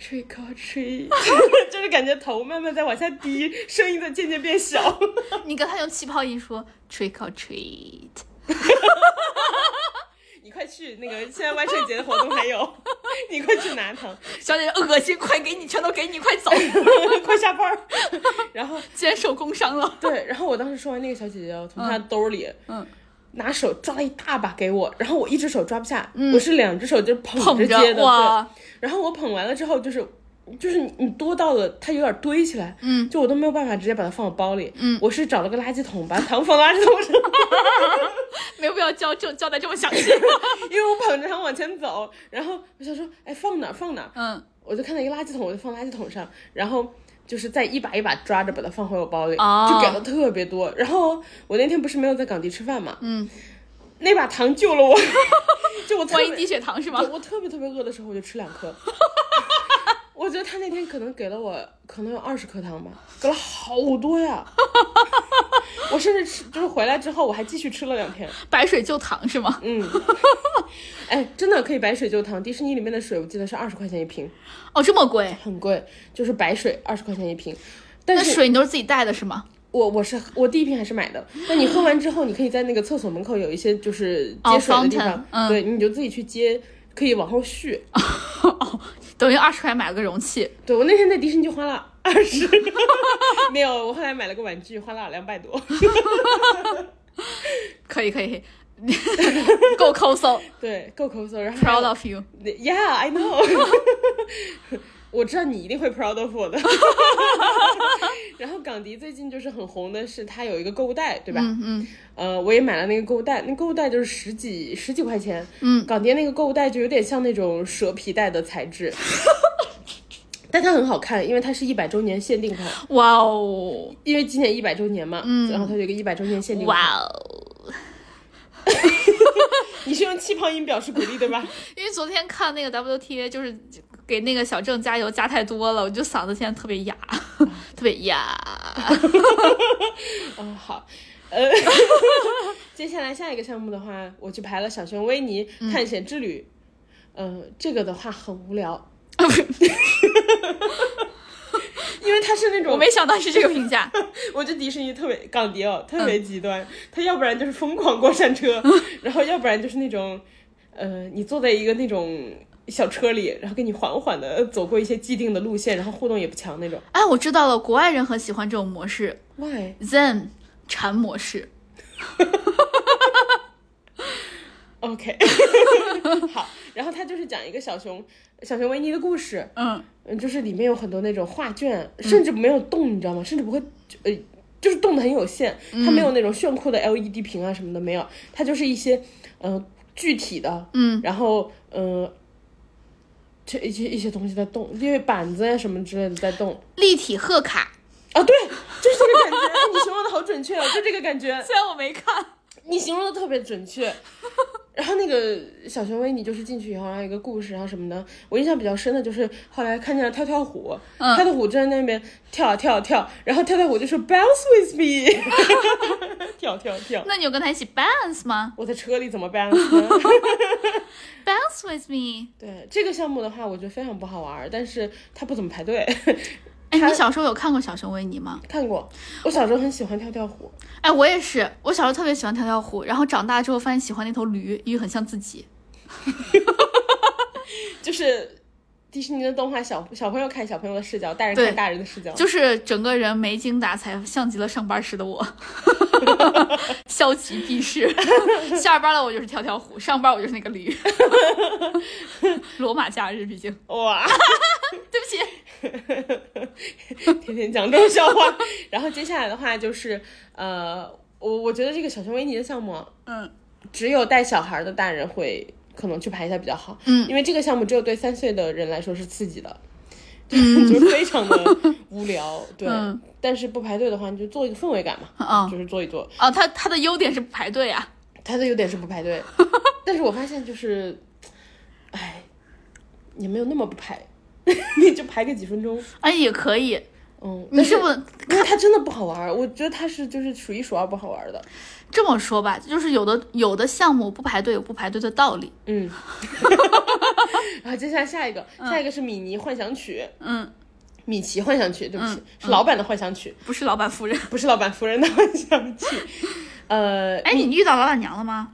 Trick or treat，就是感觉头慢慢在往下低，声音在渐渐变小。
你跟他用气泡音说 trick or treat。
你快去那个，现在万圣节的活动还有，你快去拿糖，
小姐姐恶心，快给你，全都给你，快走！
快下班儿。然后
肩受工伤了。
对，然后我当时说完那个小姐姐，从她兜里
嗯，
拿手抓了一大把给我，然后我一只手抓不下，我是两只手就捧
着
接的，对。然后我捧完了之后，就是就是你你多到了，它有点堆起来，
嗯，
就我都没有办法直接把它放我包里，
嗯，
我是找了个垃圾桶，把糖放垃圾桶上，
没有必要交这交代这么详细。
因为我捧着它往前走，然后我想说，哎，放哪儿放哪儿，
嗯，
我就看到一个垃圾桶，我就放垃圾桶上，然后。就是再一把一把抓着把它放回我包里，
哦
就给的特别多。然后我那天不是没有在港迪吃饭嘛，
嗯，
那把糖救了我，就我特别
万一低血糖是吗？
我特别特别饿的时候，我就吃两颗。我觉得他那天可能给了我可能有二十颗糖吧，给了好多呀。我甚至吃，就是回来之后我还继续吃了两天。
白水就糖是吗？
嗯，哎，真的可以白水就糖。迪士尼里面的水我记得是二十块钱一瓶，
哦，这么贵？
很贵，就是白水二十块钱一瓶。但
那
是
水你都是自己带的是吗？
我我是我第一瓶还是买的，那你喝完之后，你可以在那个厕所门口有一些就是
哦
接水的地方，
嗯
对，你就自己去接，可以往后续。
等于二十块买了个容器。
对我那天在迪士尼就花了二十，没有，我后来买了个玩具，花了两百多。
可 以可以，够抠搜
对，够抠搜。然后
，proud of you。
Yeah, I know。我知道你一定会 proud of 我的。然后港迪最近就是很红的是，它有一个购物袋，对吧？
嗯嗯
呃，我也买了那个购物袋，那购物袋就是十几十几块钱。
嗯，
港迪那个购物袋就有点像那种蛇皮袋的材质。但它很好看，因为它是一百周年限定款，
哇哦，
因为今年一百周年嘛，嗯，然后它有一个一百周年限定款。
哇哦！
你是用气泡音表示鼓励对吧？
因为昨天看那个 WTA，就是给那个小郑加油加太多了，我就嗓子现在特别哑，特别哑。
嗯，好，呃，接下来下一个项目的话，我去排了小熊维尼探险之旅。嗯、这个的话很无聊，因为它是那种我，
没想到是这个评价。
我觉得迪士尼特别港迪哦，特别极端，它要不然就是疯狂过山车，然后要不然就是那种，呃，你坐在一个那种。小车里，然后给你缓缓的走过一些既定的路线，然后互动也不强那种。
哎，我知道了，国外人很喜欢这种模式 Why？，Zen 禅模式。
OK，好，然后他就是讲一个小熊小熊维尼的故事，
嗯
嗯，就是里面有很多那种画卷，甚至没有动，你知道吗？甚至不会，呃，就是动的很有限，它没有那种炫酷的 LED 屏啊什么的，没有，它就是一些呃具体的，
嗯，
然后呃。这一些一些东西在动，因为板子呀什么之类的在动
立体贺卡。
啊，对，就是这个感觉。哎 你形容的好准确哦，就这个感觉。
虽然我没看，
你形容的特别准确。然后那个小熊维尼就是进去以后，然后有一个故事然后什么的，我印象比较深的就是后来看见了跳跳虎，
嗯
跳跳虎就在那边跳啊跳啊跳，然后跳跳虎就说 bounce with me，跳跳跳。
那你有跟他一起 bounce 吗
我在车里怎么 bounce 呢？？
bounce with me。
对这个项目的话，我觉得非常不好玩，但是他不怎么排队。
哎，你小时候有看过小熊维尼吗？
看过，我小时候很喜欢跳跳虎。
哎，我也是，我小时候特别喜欢跳跳虎，然后长大之后发现喜欢那头驴，因为很像自己。
就是迪士尼的动画小小朋友看小朋友的视角，大人看大人的视角。
就是整个人没精打采，像极了上班时的我，消极避世。下班了我就是跳跳虎，上班我就是那个驴。罗马假日，毕竟
哇，
对不起，
天天讲这种笑话。然后接下来的话就是，呃，我我觉得这个小熊维尼的项目，
嗯
只有带小孩的大人会可能去排一下比较好，
嗯，
因为这个项目只有对三岁的人来说是刺激的。就是非常的无聊，对，
嗯
但是不排队的话，你就做一个氛围感嘛，
啊
就是坐一坐。
哦，它它的优点是不排队啊。
它的优点是不排队，但是我发现就是，哎，也没有那么不排，你就排个几分钟，
哎，也可以。
嗯，
你是不是
因为它真的不好玩儿，我觉得它是就是数一数二不好玩儿的。
这么说吧？就是有的有的项目不排队有不排队的道理。
嗯，然后接下来下一个，下一个是米妮幻想曲，
嗯，
米奇幻想曲，对不起，
嗯
是老板的幻想曲，
不是老板夫人。
不是老板夫人的幻想曲。呃，
哎，你遇到老板娘了吗？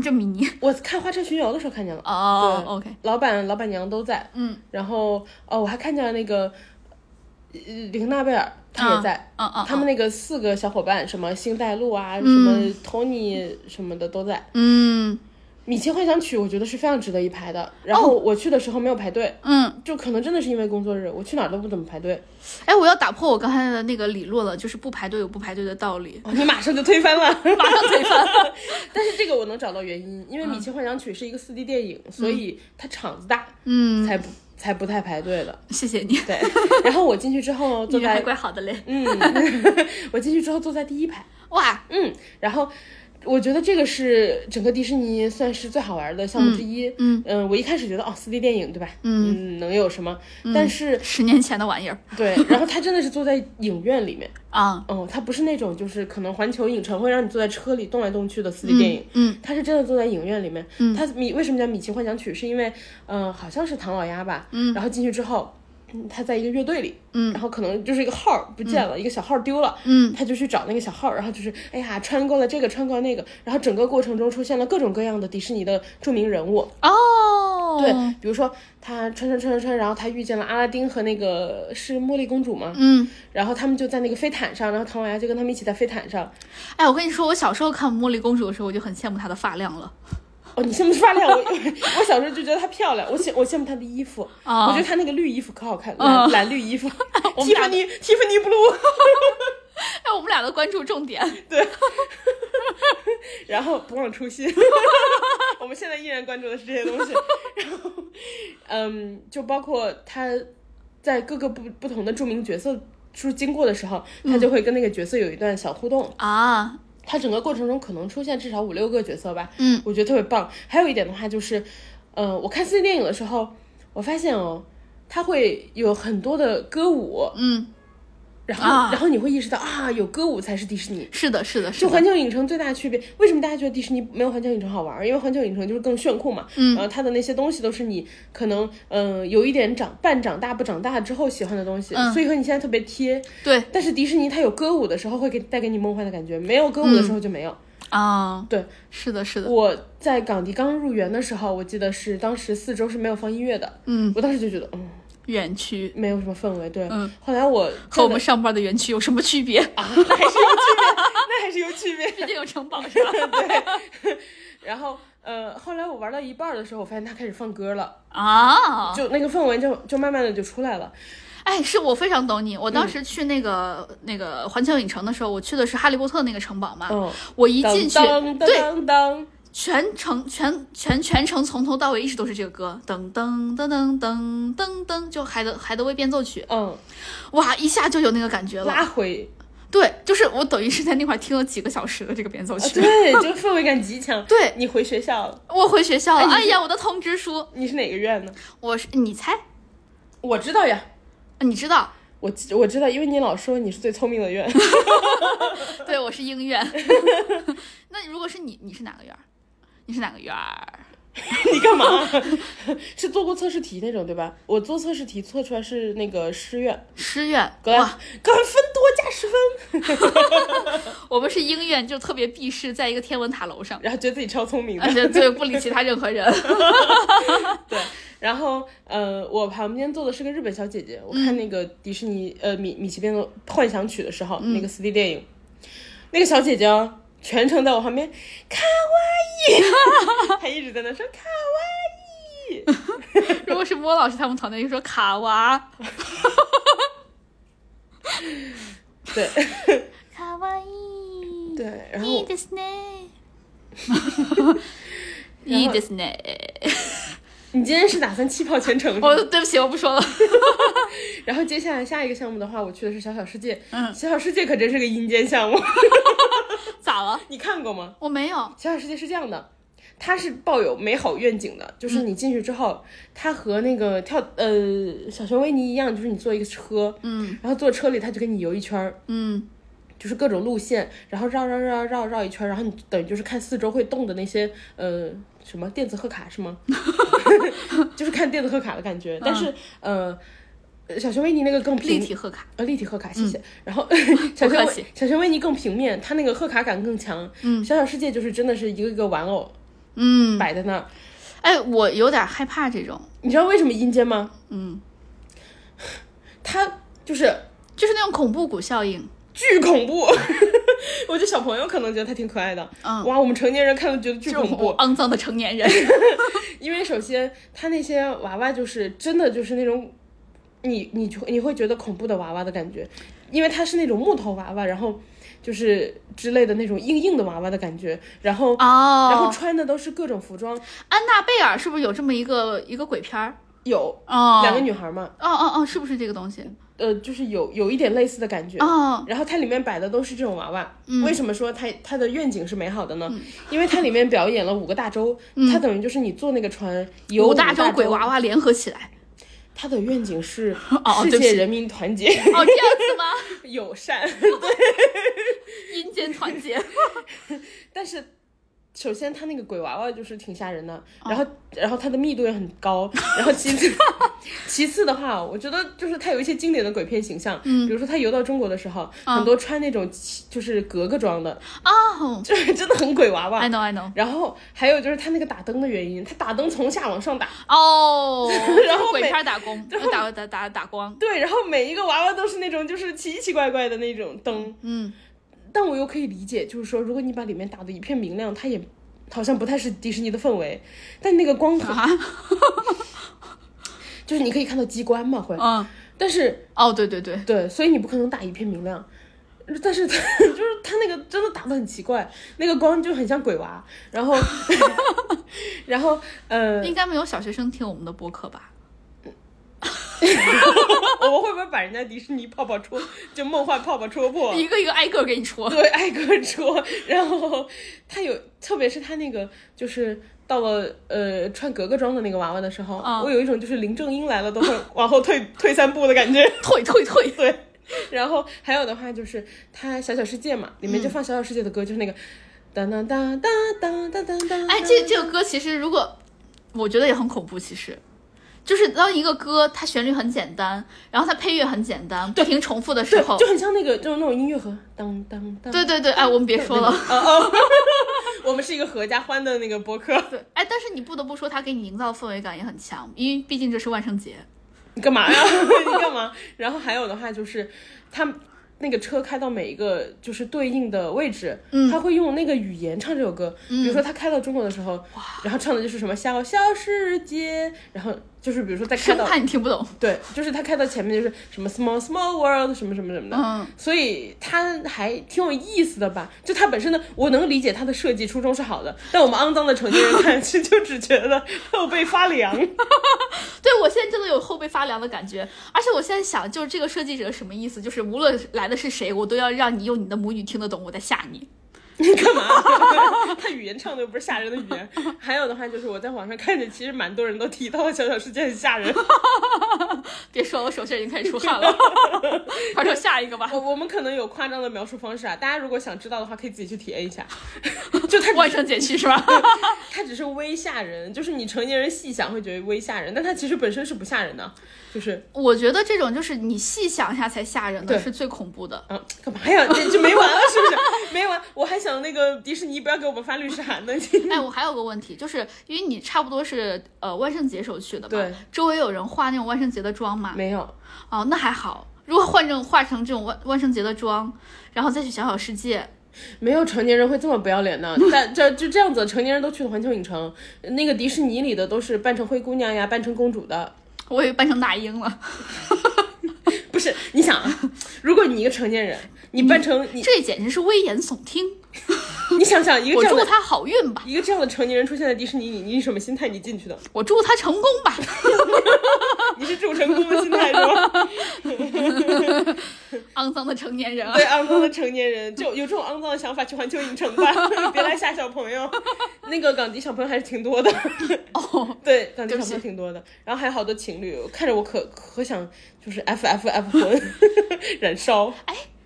就米妮。
我看花车巡游的时候看见了，
哦
对。老板老板娘都在，
嗯
然后哦，我还看见了那个呃玲娜贝尔，她也在。
嗯嗯，
他们那个四个小伙伴，什么星黛露啊，什么 Tony 什么的都在。
嗯
米奇幻想曲我觉得是非常值得一排的。然后我去的时候没有排队，
嗯，
就可能真的是因为工作日，我去哪儿都不怎么排队。
哎，我要打破我刚才的那个理论了，就是不排队有不排队的道理，
哦，你马上就推翻了。
马上推翻。
但是这个我能找到原因，因为米奇幻想曲是一个四 D 电影，所以它场子大，
嗯，
才不才不太排队的。
谢谢你，
对，然后我进去之后 坐在，
怪好的嘞。
嗯，我进去之后坐在第一排。
哇，
嗯，然后我觉得这个是整个迪士尼算是最好玩的项目之一。
嗯
我一开始觉得哦，四 D 电影对吧？嗯，能有什么？但是
十年前的玩意儿
对，然后他真的是坐在影院里面，
啊，
哦，他不是那种就是可能环球影城会让你坐在车里动来动去的四 D 电影。
嗯
他是真的坐在影院里面，嗯他米为什么叫米奇幻想曲？是因为，呃，好像是唐老鸭吧，嗯，然后进去之后，嗯他在一个乐队里，嗯，然后可能就是一个号儿不见了，一个小号丢了，
嗯，
他就去找那个小号，然后就是，哎呀，穿过了这个，穿过了那个，然后整个过程中出现了各种各样的迪士尼的著名人物，
哦，
对，比如说他穿穿穿穿穿，然后他遇见了阿拉丁和那个是茉莉公主吗？
嗯，
然后他们就在那个飞毯上，然后唐老鸭就跟他们一起在飞毯上，
哎，我跟你说，我小时候看茉莉公主的时候，我就很羡慕她的发量了。
哦，你羡慕发量，我我小时候就觉得她漂亮，我羡我羡慕她的衣服，
哦
我觉得她那个绿衣服可好看，
嗯
蓝、蓝绿衣服
我们俩
蒂芙尼蒂芙尼 blue，
哎，我们俩的关注重点。
对，然后不忘初心，我们现在依然关注的是这些东西，然后嗯，就包括她在各个不不同的著名角色就是经过的时候，她就会跟那个角色有一段小互动。
啊，
它整个过程中可能出现至少五六个角色吧，
嗯，
我觉得特别棒。还有一点的话就是，呃，我看四 D 电影的时候，我发现哦，它会有很多的歌舞，
嗯，
然后、
啊。
然后你会意识到啊，有歌舞才是迪士尼。
是的，是的，是
就，环球影城最大的区别，为什么大家觉得迪士尼没有环球影城好玩儿？因为环球影城就是更炫酷嘛，
嗯。
然后它的那些东西都是你可能嗯、呃有一点长半长大不长大之后喜欢的东西，
嗯。
所以和你现在特别贴。
对。
但是迪士尼它有歌舞的时候会给带给你梦幻的感觉，没有歌舞的时候就没有。
啊，
对，
是的，是的，
我在港迪刚入园的时候，我记得是当时四周是没有放音乐的，
嗯，
我当时就觉得嗯
园区
没有什么氛围。对，
嗯
后来我
和我们上班的园区有什么区别？
啊，那还是有区别，那还是有区别。
毕竟有城堡是吧？
对然后呃，后来我玩到一半的时候，我发现他开始放歌了，
啊，
就那个氛围就就慢慢的就出来了。
哎，是我非常懂你。我
嗯
当时去那个、那个环球影城的时候，我去的是哈利波特那个城堡嘛。
嗯，
我一进去，
当当
对，全程全全全程从头到尾一直都是这个歌，噔噔噔噔噔噔噔，就海德海德威变奏曲，
嗯，
哇，一下就有那个感觉了。
拉回，
对，就是我等于是在那块儿听了几个小时的这个变奏
啊
曲。
对，就氛围感极强。
对
你回学校了，
我回学校了，
哎
哎呀，我的通知书，
你是哪个院呢？
我是你猜，
我知道呀，
你知道？
我我知道，因为你老说你是最聪明的院。
对，我是英院。那如果是你，你是哪个院儿？你是哪个院儿？
你干嘛？是做过测试题那种对吧？我做测试题测出来是那个师院，
师院。
格兰
哇，
格兰芬多加十分，
我们是英院，就特别避世，在一个天文塔楼上，
然后觉得自己超聪明的
而。且对不理其他任何人。
对，然后呃，我旁边坐的是个日本小姐姐，我看那个迪士尼呃米米奇变奏幻想曲的时候，那个四 D 电影，那个小姐姐哦全程在我旁边卡哇伊，她一直在那说卡哇伊。
如果是莫老师他们团队，就说卡哇。
对
卡哇伊。
对，然后
いいですね。いいですね。
你今天是打算气泡全程？
我对不起，我不说了。
然后接下来下一个项目的话，我去的是小小世界。
嗯
小小世界可真是个阴间项目，
咋了？
你看过吗？
我没有。
小小世界是这样的，它是抱有美好愿景的，就是你进去之后，它和那个跳呃小熊维尼一样，就是你坐一个车，
嗯
然后坐车里它就给你游一圈儿，
嗯
就是各种路线，然后绕绕绕绕绕一圈儿，然后你等于就是看四周会动的那些呃什么电子贺卡是吗？就是看电子贺卡的感觉，但是呃。小熊维尼那个更平
立体贺卡。
呃，立体贺卡，谢谢。然后小熊小熊维尼更平面，它那个贺卡感更强。
嗯
小小世界就是真的是一个一个玩偶
嗯。
摆在那儿。
哎，我有点害怕这种。
你知道为什么阴间吗？
嗯，
它就是
就是那种恐怖谷效应。
巨恐怖。我觉得小朋友可能觉得它挺可爱的，
嗯，
哇，我们成年人看了觉得巨恐怖。
肮脏的成年人。
因为首先他那些娃娃就是真的就是那种，你你就你会觉得恐怖的娃娃的感觉，因为它是那种木头娃娃，然后就是之类的那种硬硬的娃娃的感觉，然后、
哦。
然后穿的都是各种服装，
安娜贝尔是不是有这么一个一个鬼片儿？
有
哦。
两个女孩嘛，
哦哦哦，是不是这个东西？
呃，就是有有一点类似的感觉。
哦。
然后它里面摆的都是这种娃娃，
嗯
为什么说它它的愿景是美好的呢？因为它里面表演了五个大洲，它等于就是你坐那个船
五
大
大洲鬼娃娃联合起来。
它的愿景是 世界人民团结、
哦，这样子吗？
友善，对
阴间团结。
但是。首先，它那个鬼娃娃就是挺吓人的，
哦。
然后，然后它的密度也很高，然后其次，其次的话，我觉得就是它有一些经典的鬼片形象，
嗯。
比如说它游到中国的时候，很多穿那种奇就是格格装的，
哦。
就是真的很鬼娃娃。
，I know I know。
然后还有就是它那个打灯的原因，它打灯从下往上打，
哦，
然后
鬼
每
片儿打光，打打打打光。
对，然后每一个娃娃都是那种就是奇奇怪怪的那种灯，
嗯，
但我又可以理解，就是说如果你把里面打的一片明亮，它也好像不太是迪士尼的氛围，但那个光很，
啊，
就是你可以看到机关嘛会，
嗯，
但是
哦，对对对，
对，所以你不可能打一片明亮。但是它 就是他那个真的打的很奇怪，那个光就很像鬼娃，然后，然后呃，
应该没有小学生听我们的播客吧？
我们会不会把人家迪士尼泡泡戳，就梦幻泡泡戳破？
一个一个挨个给你戳。
对，挨个戳。然后他有，特别是他那个，就是到了呃穿格格装的那个娃娃的时候，
啊
我有一种就是林正英来了都会 往后退退三步的感觉。
退退退！
对，然后还有的话就是他小小世界嘛，里面就放小小世界的歌，就是那个当当当当当当当当。
哎，这这个歌其实如果我觉得也很恐怖，其实就是当一个歌它旋律很简单，然后它配乐很简单，不停重复的时候，，
就很像那个就是那种音乐盒，当当当。
对对对，哎，我们别说了。
哦 哦，我们是一个合家欢的那个播客。
对，哎，但是你不得不说，它给你营造氛围感也很强，因为毕竟这是万圣节。
你干嘛呀？你干嘛？然后还有的话就是，他那个车开到每一个就是对应的位置，
嗯
他会用那个语言唱这首歌。比如说他开到中国的时候，然后唱的就是什么小小世界，然后就是比如说在开到
生怕你听不懂。
对，就是他开到前面就是什么 small small world 什么什么什么的，
嗯，
所以他还挺有意思的吧？就他本身的，我能理解他的设计初衷是好的，但我们肮脏的成年人看去就只觉得后背发凉。
对我现在真的有后背发凉的感觉，而且我现在想，就是这个设计者什么意思？就是无论来的是谁，我都要让你用你的母语听得懂，我在吓你。
你干嘛？他语言唱的又不是吓人的语言。还有的话就是我在网上看见，其实蛮多人都提到了小小世界很吓人。
别说了，我手心已经开始出汗了。快说下一个吧。
我我们可能有夸张的描述方式啊，大家如果想知道的话，可以自己去体验一下。就它
万圣节去是吧？
它只是微吓人，就是你成年人细想会觉得微吓人，但它其实本身是不吓人的，就是
我觉得这种就是你细想一下才吓人的，
对
是最恐怖的。
嗯，干嘛呀？这就没完了是不是？没完，我还想那个迪士尼不要给我们发律师函呢。
哎，我还有个问题，就是因为你差不多是呃万圣节时候去的吧，
对，
周围有人化那种万圣节的妆吗？
没有，
哦，那还好。如果换成化成这种万万圣节的妆，然后再去小小世界，
没有成年人会这么不要脸的。但这就这样子，成年人都去了环球影城，那个迪士尼里的都是扮成灰姑娘呀，扮成公主的。
我以为扮成那英了。
不是，你想啊，如果你一个成年人，你扮成你，
这简直是危言耸听。
你想想一个这样的
我祝他好运吧，
一个这样的成年人出现在迪士尼你，你是什么心态？你进去的？
我祝他成功吧。
你是祝成功的心态是吧？
肮脏的成年人啊
对，！肮脏的成年人就有这种肮脏的想法，去环球影城吧，别来吓小朋友。那个港迪小朋友还是挺多的，
哦，
对，港迪小朋友挺多的。然后还有好多情侣，看着我可可想就是 F F F 魂燃烧。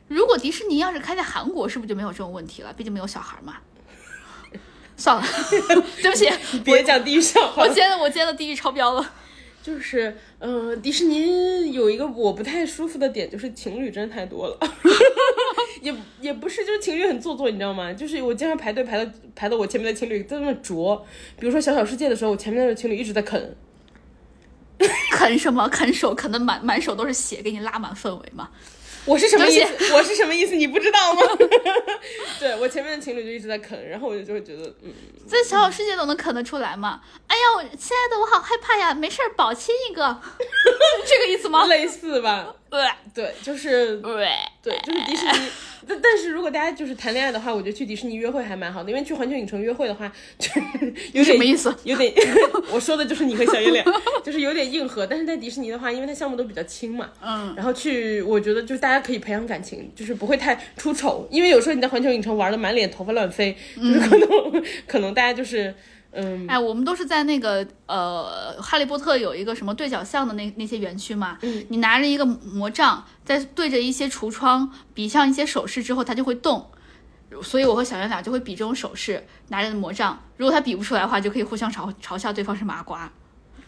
如果迪士尼要是开在韩国，是不是就没有这种问题了？毕竟没有小孩嘛。算了，对不起，
别讲地狱笑话
我。今天我今天的地狱超标了。
就是，嗯、迪士尼有一个我不太舒服的点，就是情侣真的太多了。也也不是，就是情侣很做作，你知道吗？就是我经常排队排到排到我前面的情侣在那啄，比如说小小世界的时候，我前面的情侣一直在啃。
啃什么？啃手，啃的满满手都是血，给你拉满氛围嘛。
我是什么意思？我是什么意思？你不知道吗？对我前面的情侣就一直在啃，然后我就就会觉得，嗯，
在小小世界都能啃得出来嘛？哎呀，我亲爱的，我好害怕呀！没事儿，保亲一个，这个意思吗？
类似吧？
对
对，就是
对，
对，就是迪士尼。但但是如果大家就是谈恋爱的话，我觉得去迪士尼约会还蛮好的，因为去环球影城约会的话，就 有点
什么意思？
有点，我说的就是你和小月亮，就是有点硬核。但是在迪士尼的话，因为它项目都比较轻嘛，
嗯，
然后去，我觉得就是大家可以培养感情，就是不会太出丑。因为有时候你在环球影城玩的满脸头发乱飞，就是 可能、可能大家就是嗯，
哎，我们都是在那个呃，哈利波特有一个什么对角巷的那那些园区嘛，
嗯
你拿着一个魔杖，在对着一些橱窗比上一些手势之后，它就会动。所以我和小圆俩就会比这种手势，拿着魔杖。如果他比不出来的话，就可以互相嘲嘲笑对方是麻瓜。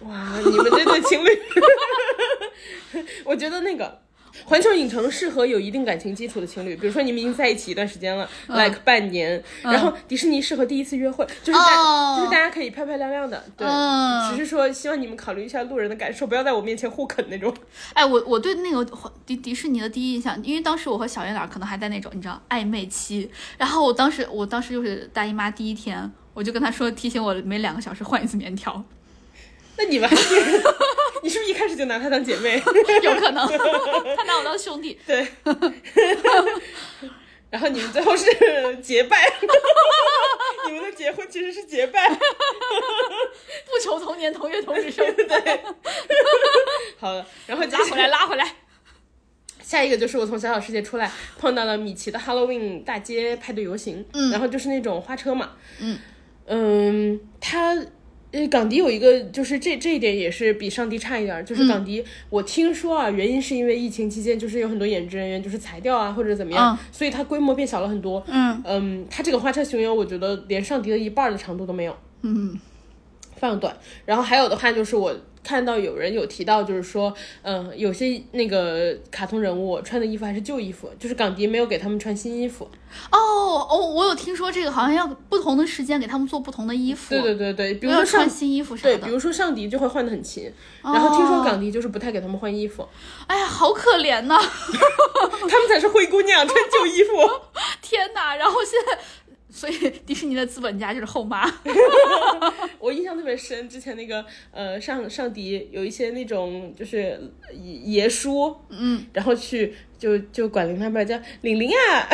哇，你们这对情侣，我觉得那个。环球影城适合有一定感情基础的情侣，比如说你们已经在一起一段时间了、
嗯。
l i k e 半年，然后迪士尼适合第一次约会，就是大、
哦。
就是大家可以漂漂亮亮的，对，
嗯。
只是说希望你们考虑一下路人的感受，不要在我面前互啃那种。
哎，我我对那个迪迪士尼的第一印象，因为当时我和小圆脸可能还在那种你知道暧昧期，然后我当时我当时就是大姨妈第一天，我就跟他说提醒我每两个小时换一次棉条，
那你们还是，你是不是一开始就拿她当姐妹？
有可能他拿我当兄弟，
对，然后你们最后是结拜，你们的结婚其实是结拜。
不求同年同月同日生。
对好了，然后
拉回来，拉回来。
下一个就是我从小小世界出来碰到了米奇的 Halloween 大街派对游行，嗯，然后就是那种花车嘛，嗯嗯，它呃港迪有一个就是这这一点也是比上迪差一点，就是港迪我听说啊，原因是因为疫情期间就是有很多演职人员就是裁掉啊或者怎么样，所以它规模变小了很多，嗯。嗯，它这个花车巡游我觉得连上迪的一半的长度都没有，嗯，非常短，然后还有的话就是我。看到有人有提到，就是说，嗯，有些那个卡通人物穿的衣服还是旧衣服，就是港迪没有给他们穿新衣服。
哦哦，我有听说这个，好像要不同的时间给他们做不同的衣服。
对对对对，比如说
穿新衣服啥
的。对，比如说上迪就会换的很勤，然后听说港迪就是不太给他们换衣服。
哎呀，好可怜呐！
他们才是灰姑娘，穿旧衣服。
天哪！然后现在。所以 迪士尼的资本家就是后妈
我印象特别深。之前那个呃上上迪有一些那种就是爷叔，嗯，然后去就就管玲他们叫玲玲啊，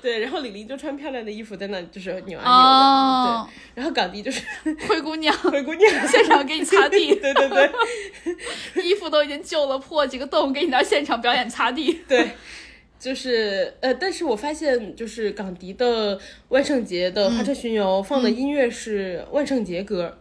对，然后玲玲就穿漂亮的衣服在那就是扭啊扭的，对，然后港迪就是
灰姑娘，
灰姑娘
现场给你擦地，
对对对，
衣服都已经旧了破几个洞，给你到现场表演擦地，
对。就是呃，但是我发现就是港迪的万圣节的花车巡游放的音乐是万圣节歌，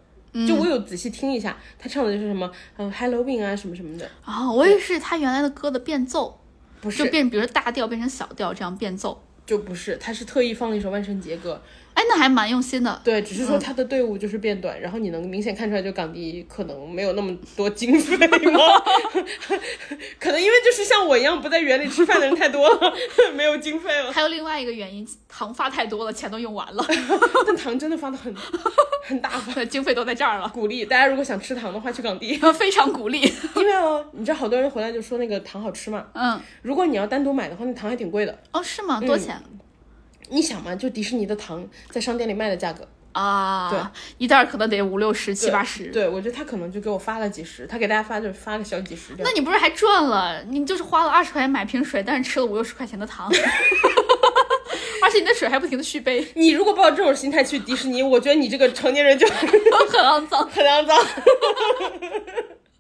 就我有仔细听一下，他唱的就是什么嗯 Halloween 啊什么什么的。
啊，我也是他原来的歌的变奏，
不是
就变，比如大调变成小调这样变奏，
就不是，他是特意放了一首万圣节歌。
哎，那还蛮用心的。
对，只是说他的队伍就是变短，然后你能明显看出来，就港迪可能没有那么多经费吗？可能因为就是像我一样不在园里吃饭的人太多了，没有经费了。
还有另外一个原因，糖发太多了，钱都用完了。
但 糖真的发的很很大方，
经费都在这儿了。
鼓励大家，如果想吃糖的话，去港迪，
非常鼓励。
因为哦，你知道好多人回来就说那个糖好吃嘛。
嗯。
如果你要单独买的话，那糖还挺贵的。
哦，是吗？多钱？
你想嘛，就迪士尼的糖在商店里卖的价格
啊，
对，
一袋可能得五六十、七八十。
对，我觉得他可能就给我发了几十，他给大家发就发个小几十。
那你不是还赚了？你就是花了二十块钱买瓶水，但是吃了五六十块钱的糖，而且你的水还不停的续杯。
你如果抱着这种心态去迪士尼，我觉得你这个成年人就很
肮脏，
很肮脏。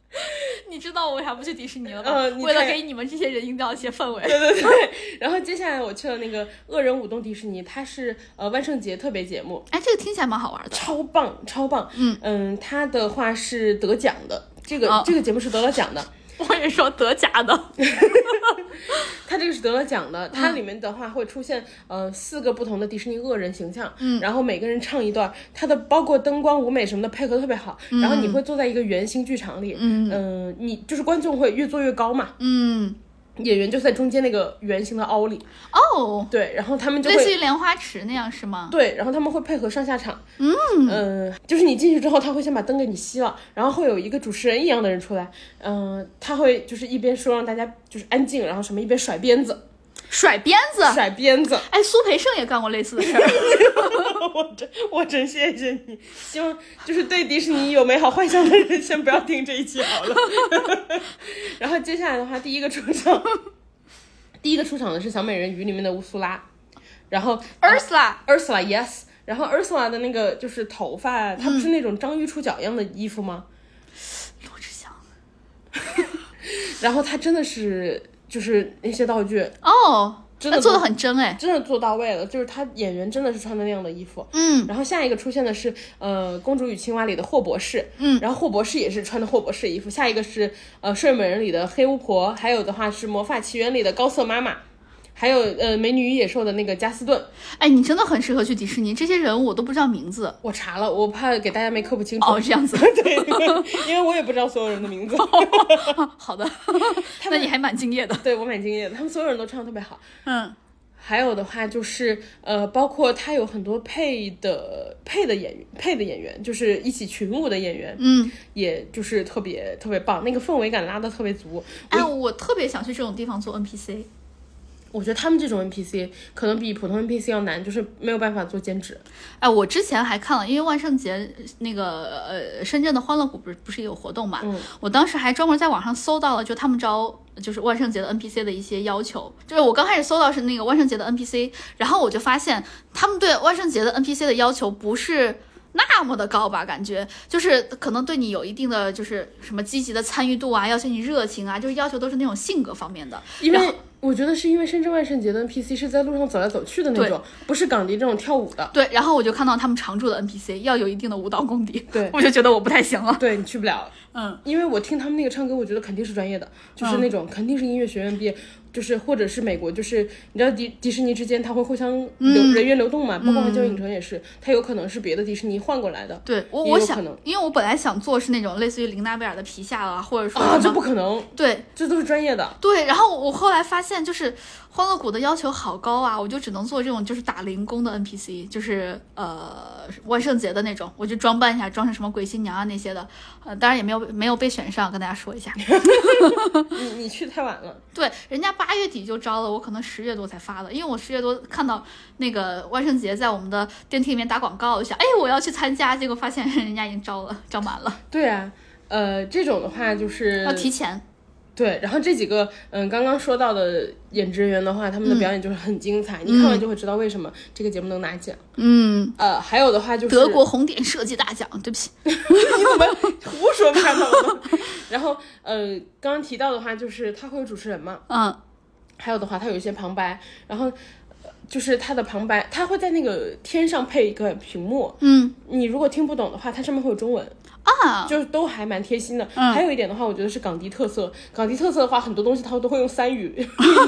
你知道我为啥不去迪士尼了吗？为了给你们这些人营造一些氛围。
对对对。然后接下来我去了那个恶人舞动迪士尼，它是呃万圣节特别节目。
哎，这个听起来蛮好玩的。
超棒，超棒。嗯嗯，它的话是得奖的，这个这个节目是得了奖的。
我也说得奖的，
他这个是得了奖的。它里面的话会出现呃四个不同的迪士尼恶人形象，嗯，然后每个人唱一段，它的包括灯光舞美什么的配合特别好。然后你会坐在一个圆形剧场里，嗯嗯，你就是观众会越坐越高嘛，嗯。演员就在中间那个圆形的凹里。
哦，
对，然后他们就类
似于莲花池那样是吗？
对，然后他们会配合上下场，嗯。嗯，就是你进去之后，他会先把灯给你熄了，然后会有一个主持人一样的人出来，嗯，他会就是一边说让大家就是安静，然后什么一边甩鞭子。
甩鞭子，
甩鞭子。
哎，苏培盛也干过类似的事儿。
我真，我真谢谢你。希望就是对迪士尼有美好幻想的人，先不要听这一期好了。然后接下来的话，第一个出场，第一个出场的是小美人鱼里面的乌苏拉。然后
，Ursula，Ursula，Yes。
然后 Ursula 的那个就是头发，它不是那种章鱼触角一样的衣服吗？
罗志祥。
然后他真的是。就是那些道具
哦，
真的
做的很真哎，
真的做到位了。就是他演员真的是穿的那样的衣服，嗯。然后下一个出现的是呃《公主与青蛙》里的霍博士，嗯。然后霍博士也是穿的霍博士衣服。下一个是呃《睡美人》里的黑巫婆，还有的话是《魔法奇缘》里的高瑟妈妈。还有呃，美女与野兽的那个加斯顿，
哎，你真的很适合去迪士尼。这些人我都不知道名字，
我查了，我怕给大家没科普清楚。
哦，这样子，
对，因为我也不知道所有人的名字。
好的，那你还蛮敬业的。
对我蛮敬业的，他们所有人都唱的特别好。嗯，还有的话就是呃，包括他有很多配的配的演员，配的演员就是一起群舞的演员，嗯，也就是特别特别棒，那个氛围感拉的特别足。
哎，我特别想去这种地方做 NPC。
我觉得他们这种 NPC 可能比普通 NPC 要难，就是没有办法做兼职。
哎，我之前还看了，因为万圣节那个呃深圳的欢乐谷不是不是也有活动嘛？嗯，我当时还专门在网上搜到了，就他们招就是万圣节的 NPC 的一些要求。就是我刚开始搜到是那个万圣节的 NPC，然后我就发现他们对万圣节的 NPC 的要求不是那么的高吧，感觉就是可能对你有一定的就是什么积极的参与度啊，要求你热情啊，就是要求都是那种性格方面的。
因为我觉得是因为深圳万圣节的 NPC 是在路上走来走去的那种，不是港迪这种跳舞的。
对，然后我就看到他们常驻的 NPC 要有一定的舞蹈功底，
对
我就觉得我不太行了。
对你去不了，
嗯，
因为我听他们那个唱歌，我觉得肯定是专业的，就是那种肯定是音乐学院毕业。就是或者是美国，就是你知道迪迪士尼之间它会互相流、人员流动嘛，包括环球影城也是，它有可能是别的迪士尼换过来的。
对我我想，因为我本来想做是那种类似于琳娜贝尔的皮下啊，或者说
啊，这不可能，
对
这都是专业的。
对，然后我后来发现，就是欢乐谷的要求好高啊，我就只能做这种就是打零工的 NPC，就是呃万圣节的那种，我就装扮一下，装成什么鬼新娘啊那些的，呃，当然也没有没有被选上，跟大家说一下。
你你去的太晚了，
对，人家八月底就招了，我可能十月多才发的，因为我十月多看到那个万圣节在我们的电梯里面打广告，我想哎我要去参加，结果发现人家已经招了，招满了，
对啊，呃，这种的话就是
要提前。
对，然后这几个嗯刚刚说到的演职人员的话，他们的表演就是很精彩，你看完就会知道为什么这个节目能拿奖。
嗯，
呃，还有的话就是
德国红点设计大奖，对不起。
你怎么胡说八道呢？然后呃，刚刚提到的话就是他会有主持人嘛，
嗯
还有的话他有一些旁白，然后。呃就是他的旁白，他会在那个天上配一个屏幕，
嗯
你如果听不懂的话，它上面会有中文，
啊，
就是都还蛮贴心的。还有一点的话，我觉得是港迪特色。港迪特色的话，很多东西他都会用三语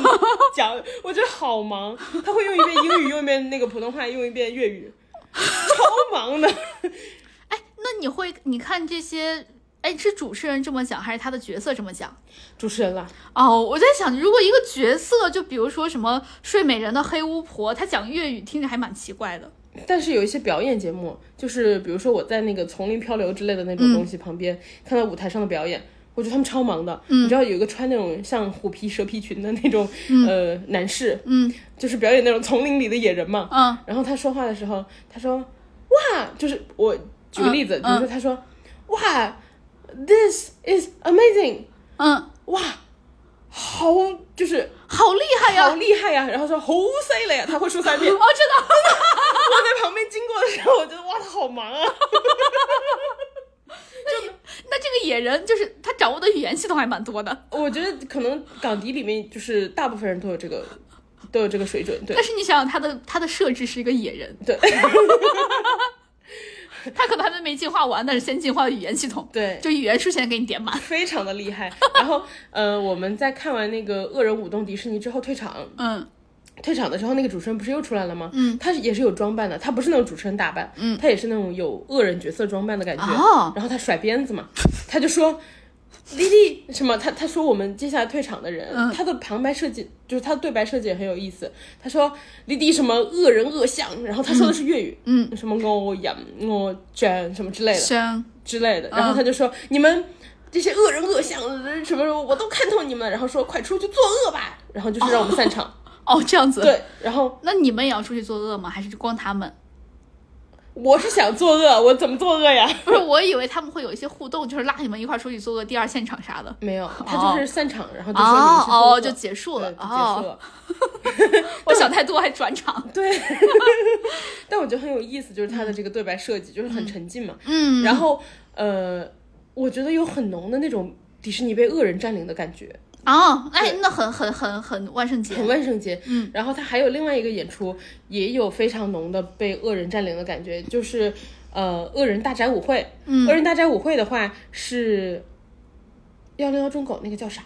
讲，我觉得好忙。他会用一遍英语，用一遍那个普通话，用一遍粤语，超忙的。
哎那你会你看这些，哎，是主持人这么讲，还是他的角色这么讲？
主持人啦，
哦，我在想，如果一个角色，就比如说什么睡美人的黑巫婆，她讲粤语，听着还蛮奇怪的。
但是有一些表演节目，就是比如说我在那个丛林漂流之类的那种东西旁边、看到舞台上的表演。我觉得他们超忙的，你知道有一个穿那种像虎皮蛇皮裙的那种、呃男士，
嗯
就是表演那种丛林里的野人嘛，
嗯
然后他说话的时候，他说：“哇，就是我举个例子，
嗯
比如说他说：‘哇，this is amazing，
嗯，
哇，好就是
好厉害呀！
好厉害呀！’然后说好犀利呀，他会说三遍。
哦，真的。
我在旁边经过的时候，我觉得哇，他好忙啊。
就那这个野人就是他掌握的语言系统还蛮多的，
我觉得可能港迪里面就是大部分人都有这个都有这个水准，对
但是你想想他的他的设置是一个野人，
对
他可能还没进化完，但是先进化了语言系统，
对，
就语言数先给你点满。
非常的厉害。然后呃，我们在看完那个恶人舞动迪士尼之后退场，
嗯
退场的时候，那个主持人不是又出来了吗？嗯，他也是有装扮的，他不是那种主持人打扮，嗯，他也是那种有恶人角色装扮的感觉。
哦
然后他甩鞭子嘛，他就说。丽丽什么？他他说我们接下来退场的人，
嗯
他的旁白设计就是他的对白设计也很有意思。他说你滴什么恶人恶相，然后他说的是粤语，
嗯，
什么我养我卷什么之类的
香，
之类的。然后他就说、你们这些恶人恶相什么我都看透你们，然后说快出去作恶吧，然后就是让我们散场。
哦，这样子。，
对，然后
那你们也要出去作恶吗？还是光他们？
我是想作恶，我怎么作恶呀？
不是，我以为他们会有一些互动，就是拉你们一块儿出去作恶第二现场啥的。
没有，他就是散场，然后就说你
哦
们去
哦，就结束了。
结束
哦，
了。
我想太多，还转场。
对，但我觉得很有意思，就是他的这个对白设计，就是很沉浸嘛。
嗯，
然后呃，我觉得有很浓的那种迪士尼被恶人占领的感觉，
哦，哎，那很很很很万圣节。
很万圣节。嗯，然后他还有另外一个演出，也有非常浓的被恶人占领的感觉，就是呃，恶人大宅舞会。嗯，恶人大宅舞会的话是幺零幺中狗那个叫啥？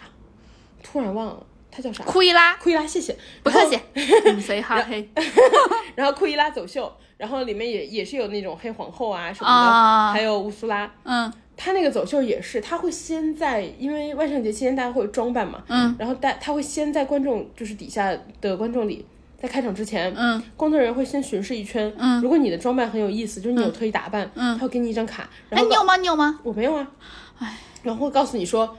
突然忘了，他叫啥？
库伊拉，
库伊拉，谢谢。
不客气。嗯谁哈黑
然后库伊拉走秀，然后里面也也是有那种黑皇后啊什么的，
啊
还有乌苏拉。
嗯
他那个走秀也是，他会先在，因为万圣节期间大家会装扮嘛，
嗯，
然后大他会先在观众就是底下的观众里，在开场之前，
嗯，
工作人员会先巡视一圈，
嗯，
如果你的装扮很有意思，就是你有特意打扮，
嗯
他会给你一张卡，然
哎，
后告
你有吗？你有吗？
我没有啊，
唉，
然后会告诉你说。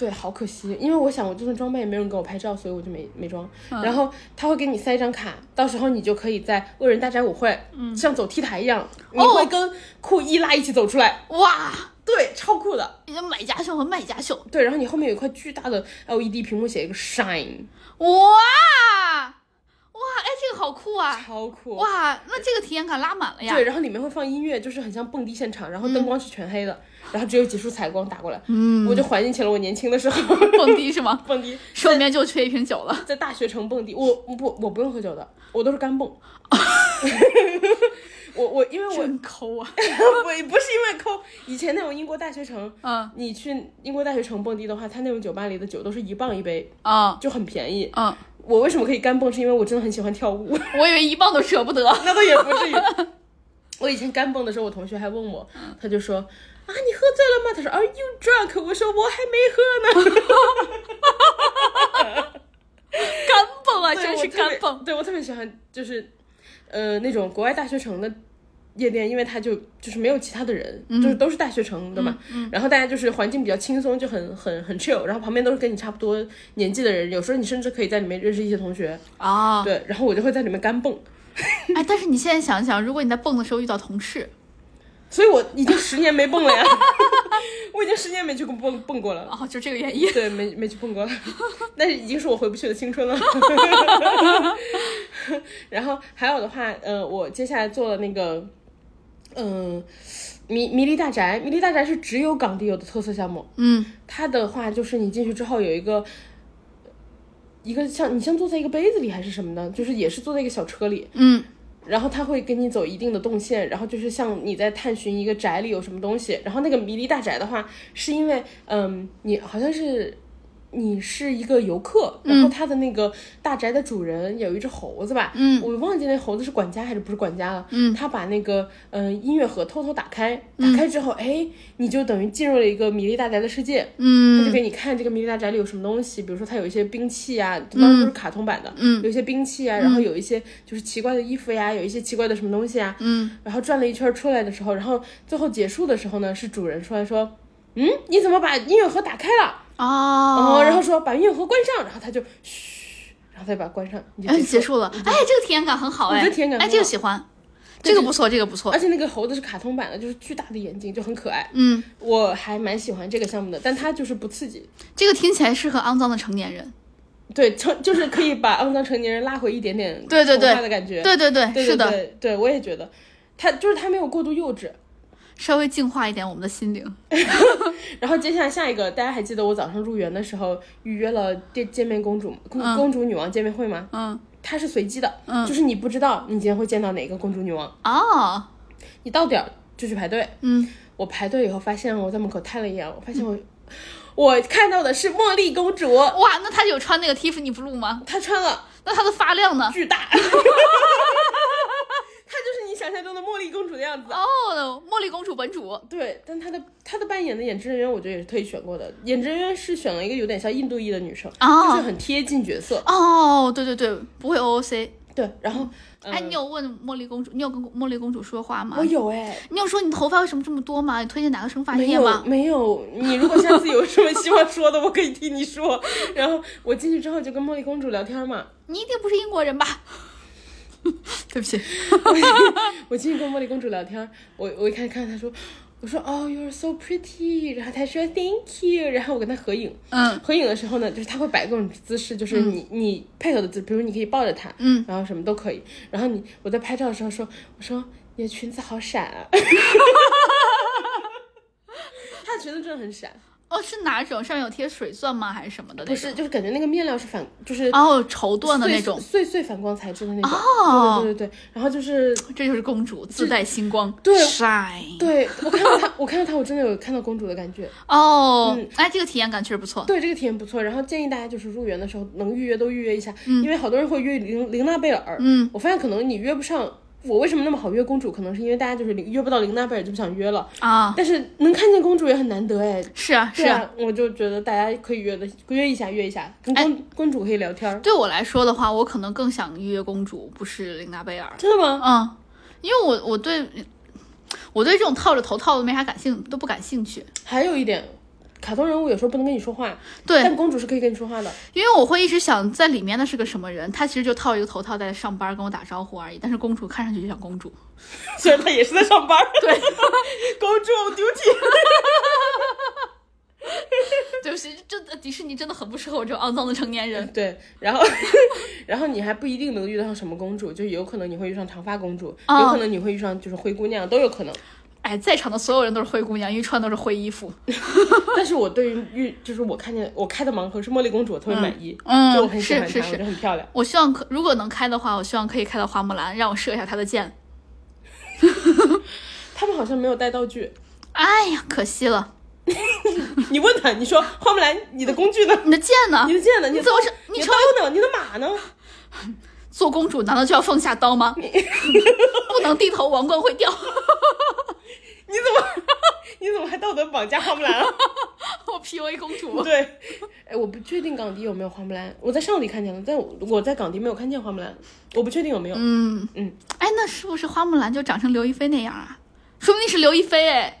对，好可惜，因为我想我就算装扮也没人给我拍照，所以我就没没装。
嗯
然后他会给你塞一张卡，到时候你就可以在恶人大宅舞会，
嗯
像走 T 台一样，你
哦
会跟酷伊拉一起走出来，
哇，
对，超酷的。
你的买家秀和卖家秀，
对，然后你后面有一块巨大的 LED 屏幕，写一个 shine，
哇哇，哎，这个好酷啊！哇
超酷。
哇，那这个体验感拉满了呀！
对，然后里面会放音乐，就是很像蹦迪现场，然后灯光是全黑的，然后只有几束彩光打过来，嗯，我就怀念起了我年轻的时候
蹦迪是吗？
蹦迪，
手里面就缺一瓶酒了。
在大学城蹦迪，我不我不用喝酒的，我都是干蹦。我我因为我
真抠啊！
我不是因为抠，以前那种英国大学城，
嗯
你去英国大学城蹦迪的话，他那种酒吧里的酒都是一磅一杯，
啊
就很便宜。
嗯，
我为什么可以干蹦？是因为我真的很喜欢跳舞，
我以为一蹦都舍不得。
那倒也不至于。我以前干蹦的时候，我同学还问我，他就说啊，你喝醉了吗？他说 Are you drunk？我说我还没喝呢。
干蹦啊，
对
真是干蹦。
对我特别喜欢，就是呃那种国外大学城的夜店，因为它就就是没有其他的人，就是都是大学城的嘛。然后大家就是环境比较轻松，就很很很 chill，然后旁边都是跟你差不多年纪的人，有时候你甚至可以在里面认识一些同学。
啊，
对，然后我就会在里面干蹦，
哎，但是你现在想想，如果你在蹦的时候遇到同事，
所以我已经十年没蹦了呀，我已经十年没去过蹦蹦过了。
哦，就这个原因。
对，没没去蹦过了，但是已经是我回不去的青春了。然后还有的话，呃，我接下来做了那个，嗯、迷迷离大宅，迷离大宅是只有港地有的特色项目。
嗯，
它的话就是你进去之后有一个。一个像你像坐在一个杯子里还是什么的，就是也是坐在一个小车里，
嗯，
然后他会给你走一定的动线，然后就是像你在探寻一个宅里有什么东西。然后那个迷离大宅的话，是因为嗯，你好像是你是一个游客，然后他的那个大宅的主人有一只猴子吧，
嗯，
我忘记那猴子是管家还是不是管家了，嗯，他把那个嗯、呃音乐盒偷偷打开，打开之后，哎，你就等于进入了一个米粒大宅的世界，
嗯。
他就给你看这个米粒大宅里有什么东西，比如说它有一些兵器啊，当然都是卡通版的，
嗯，
有一些兵器啊，然后有一些就是奇怪的衣服呀，有一些奇怪的什么东西啊，
嗯，
然后转了一圈出来的时候，然后最后结束的时候呢，是主人出来说，嗯，你怎么把音乐盒打开了？
哦，
然后说把音乐盒关上，然后他就嘘，然后再把它关上，你就
哎，
结
结
束了。
哎，这个体验感很好哎，
我觉得体验感
哎，
很好
这个喜欢，这个不错，这个不错。
而且那个猴子是卡通版的，就是巨大的眼睛，就很可爱。
嗯，
我还蛮喜欢这个项目的，但它就是不刺激。
这个听起来适合肮脏的成年人。
对，成就是可以把肮脏成年人拉回一点点
对对对
的感觉。
对对对，
对
是的，
对对，我也觉得，它就是它没有过度幼稚。
稍微净化一点我们的心灵。
然后接下来下一个，大家还记得我早上入园的时候预约了见见面公主公、
嗯
公主女王见面会吗？
嗯，
它是随机的，就是你不知道你今天会见到哪个公主女王，
哦，
你到点儿就去排队。
嗯，
我排队以后发现，我在门口看了一眼，我发现我、我看到的是茉莉公主，
哇，那她有穿那个 Tiffany blue 吗？
她穿了
那她的发量呢？
巨大，想象中的茉莉公主的样子。
哦，茉莉公主本主。
对，但她的她的扮演的演职人员，我觉得也是特意选过的。演职人员是选了一个有点像印度裔的女生，
哦
就是很贴近角色。
哦，对对对，不会 OOC。
对，然后、呃、
哎，你有问茉莉公主，你有跟茉莉公主说话吗
我？有哎，
你有说你头发为什么这么多吗？你推荐哪个生发液吗？
没有。你如果下次有什么希望说的，我可以替你说。然后我进去之后就跟茉莉公主聊天嘛，
你一定不是英国人吧？对不起，
我进去跟茉莉公主聊天，我我一开始看她说，我说哦、y o u are so pretty，然后她说 Thank you，然后我跟她合影。
嗯。
合影的时候呢，就是她会摆各种姿势，就是你、你配合的姿，比如你可以抱着她，
嗯，
然后什么都可以。然后你我在拍照的时候说，我说你的裙子好闪啊，她的裙子真的很闪，
哦，是哪种？上面有贴水钻吗？还是什么的？
不是，就是感觉那个面料是反，就是
哦，绸缎的那种，
碎碎反光材质的那种。
哦
对对对对，然后就是
这就是公主自带星光，
对
晒。
对我看到她，我看到她，我真的有看到公主的感觉。
哦，
嗯
哎，这个体验感确实不错。
对这个体验不错，然后建议大家就是入园的时候能预约都预约一下，
嗯
因为好多人会约玲玲娜贝尔，
嗯，
我发现可能你约不上。我为什么那么好约公主？可能是因为大家就是约不到玲娜贝尔就不想约了，
啊，
但是能看见公主也很难得哎。
是啊，是啊。
我就觉得大家可以约的约一下，约一下，跟公、公主可以聊天儿。
对我来说的话，我可能更想约公主，不是琳娜贝尔。
真的吗？
嗯，因为我我对我对这种套着头套的没啥感兴都不感兴趣。
还有一点，卡通人物有时候不能跟你说话，
对，
但公主是可以跟你说话的。
因为我会一直想在里面的是个什么人，他其实就套一个头套在上班跟我打招呼而已。但是公主看上去就像公主，
虽然她也是在上班。
对，
公主 duty。
对对不起，真的迪士尼真的很不适合我这种肮脏的成年人。
对，然后然后你还不一定能遇到什么公主，就有可能你会遇上长发公主，
哦
有可能你会遇上就是灰姑娘，都有可能。
哎，在场的所有人都是灰姑娘，因为穿都是灰衣服。
但是我对于玉就是我看见我开的盲盒是茉莉公主，我特别满意，
嗯
就我很喜欢
是是是
得很漂亮。
我希望可如果能开的话，我希望可以开到花木兰，让我射一下她的箭。
他们好像没有带道具，
哎呀，可惜了，
你问他，你说花木兰，你的工具呢？
你的剑呢
你？的剑呢？你
怎么是你
你的
成
刀呢？你的马呢？
做公主难道就要放下刀吗？不能低头，王冠会掉。
你怎么 你怎么还道德绑架花木兰了？
我 PUA 公主。
对，哎，我不确定港迪有没有花木兰，我在上里看见了，但我我在港迪没有看见花木兰，我不确定有没有。
嗯
嗯，
哎，那是不是花木兰就长成刘亦菲那样啊？说不定是刘亦菲哎。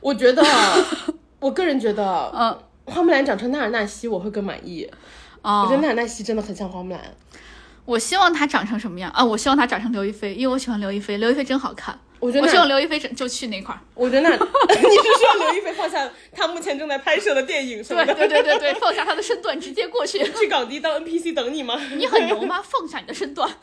我觉得，我个人觉得，
嗯
花木兰长成纳尔纳西，我会更满意。我觉得
哦，
纳尔纳西真的很像花木兰。
我希望她长成什么样啊？我希望她长成刘亦菲，因为我喜欢刘亦菲，刘亦菲真好看。
我觉得纳，
我希望刘亦菲就去那块儿。
我觉得那，你是说刘亦菲放下她目前正在拍摄的电影什么
对
的，
对对对对，放下她的身段，直接过去。
去港迪当 NPC 等你吗？
你很牛吗？放下你的身段。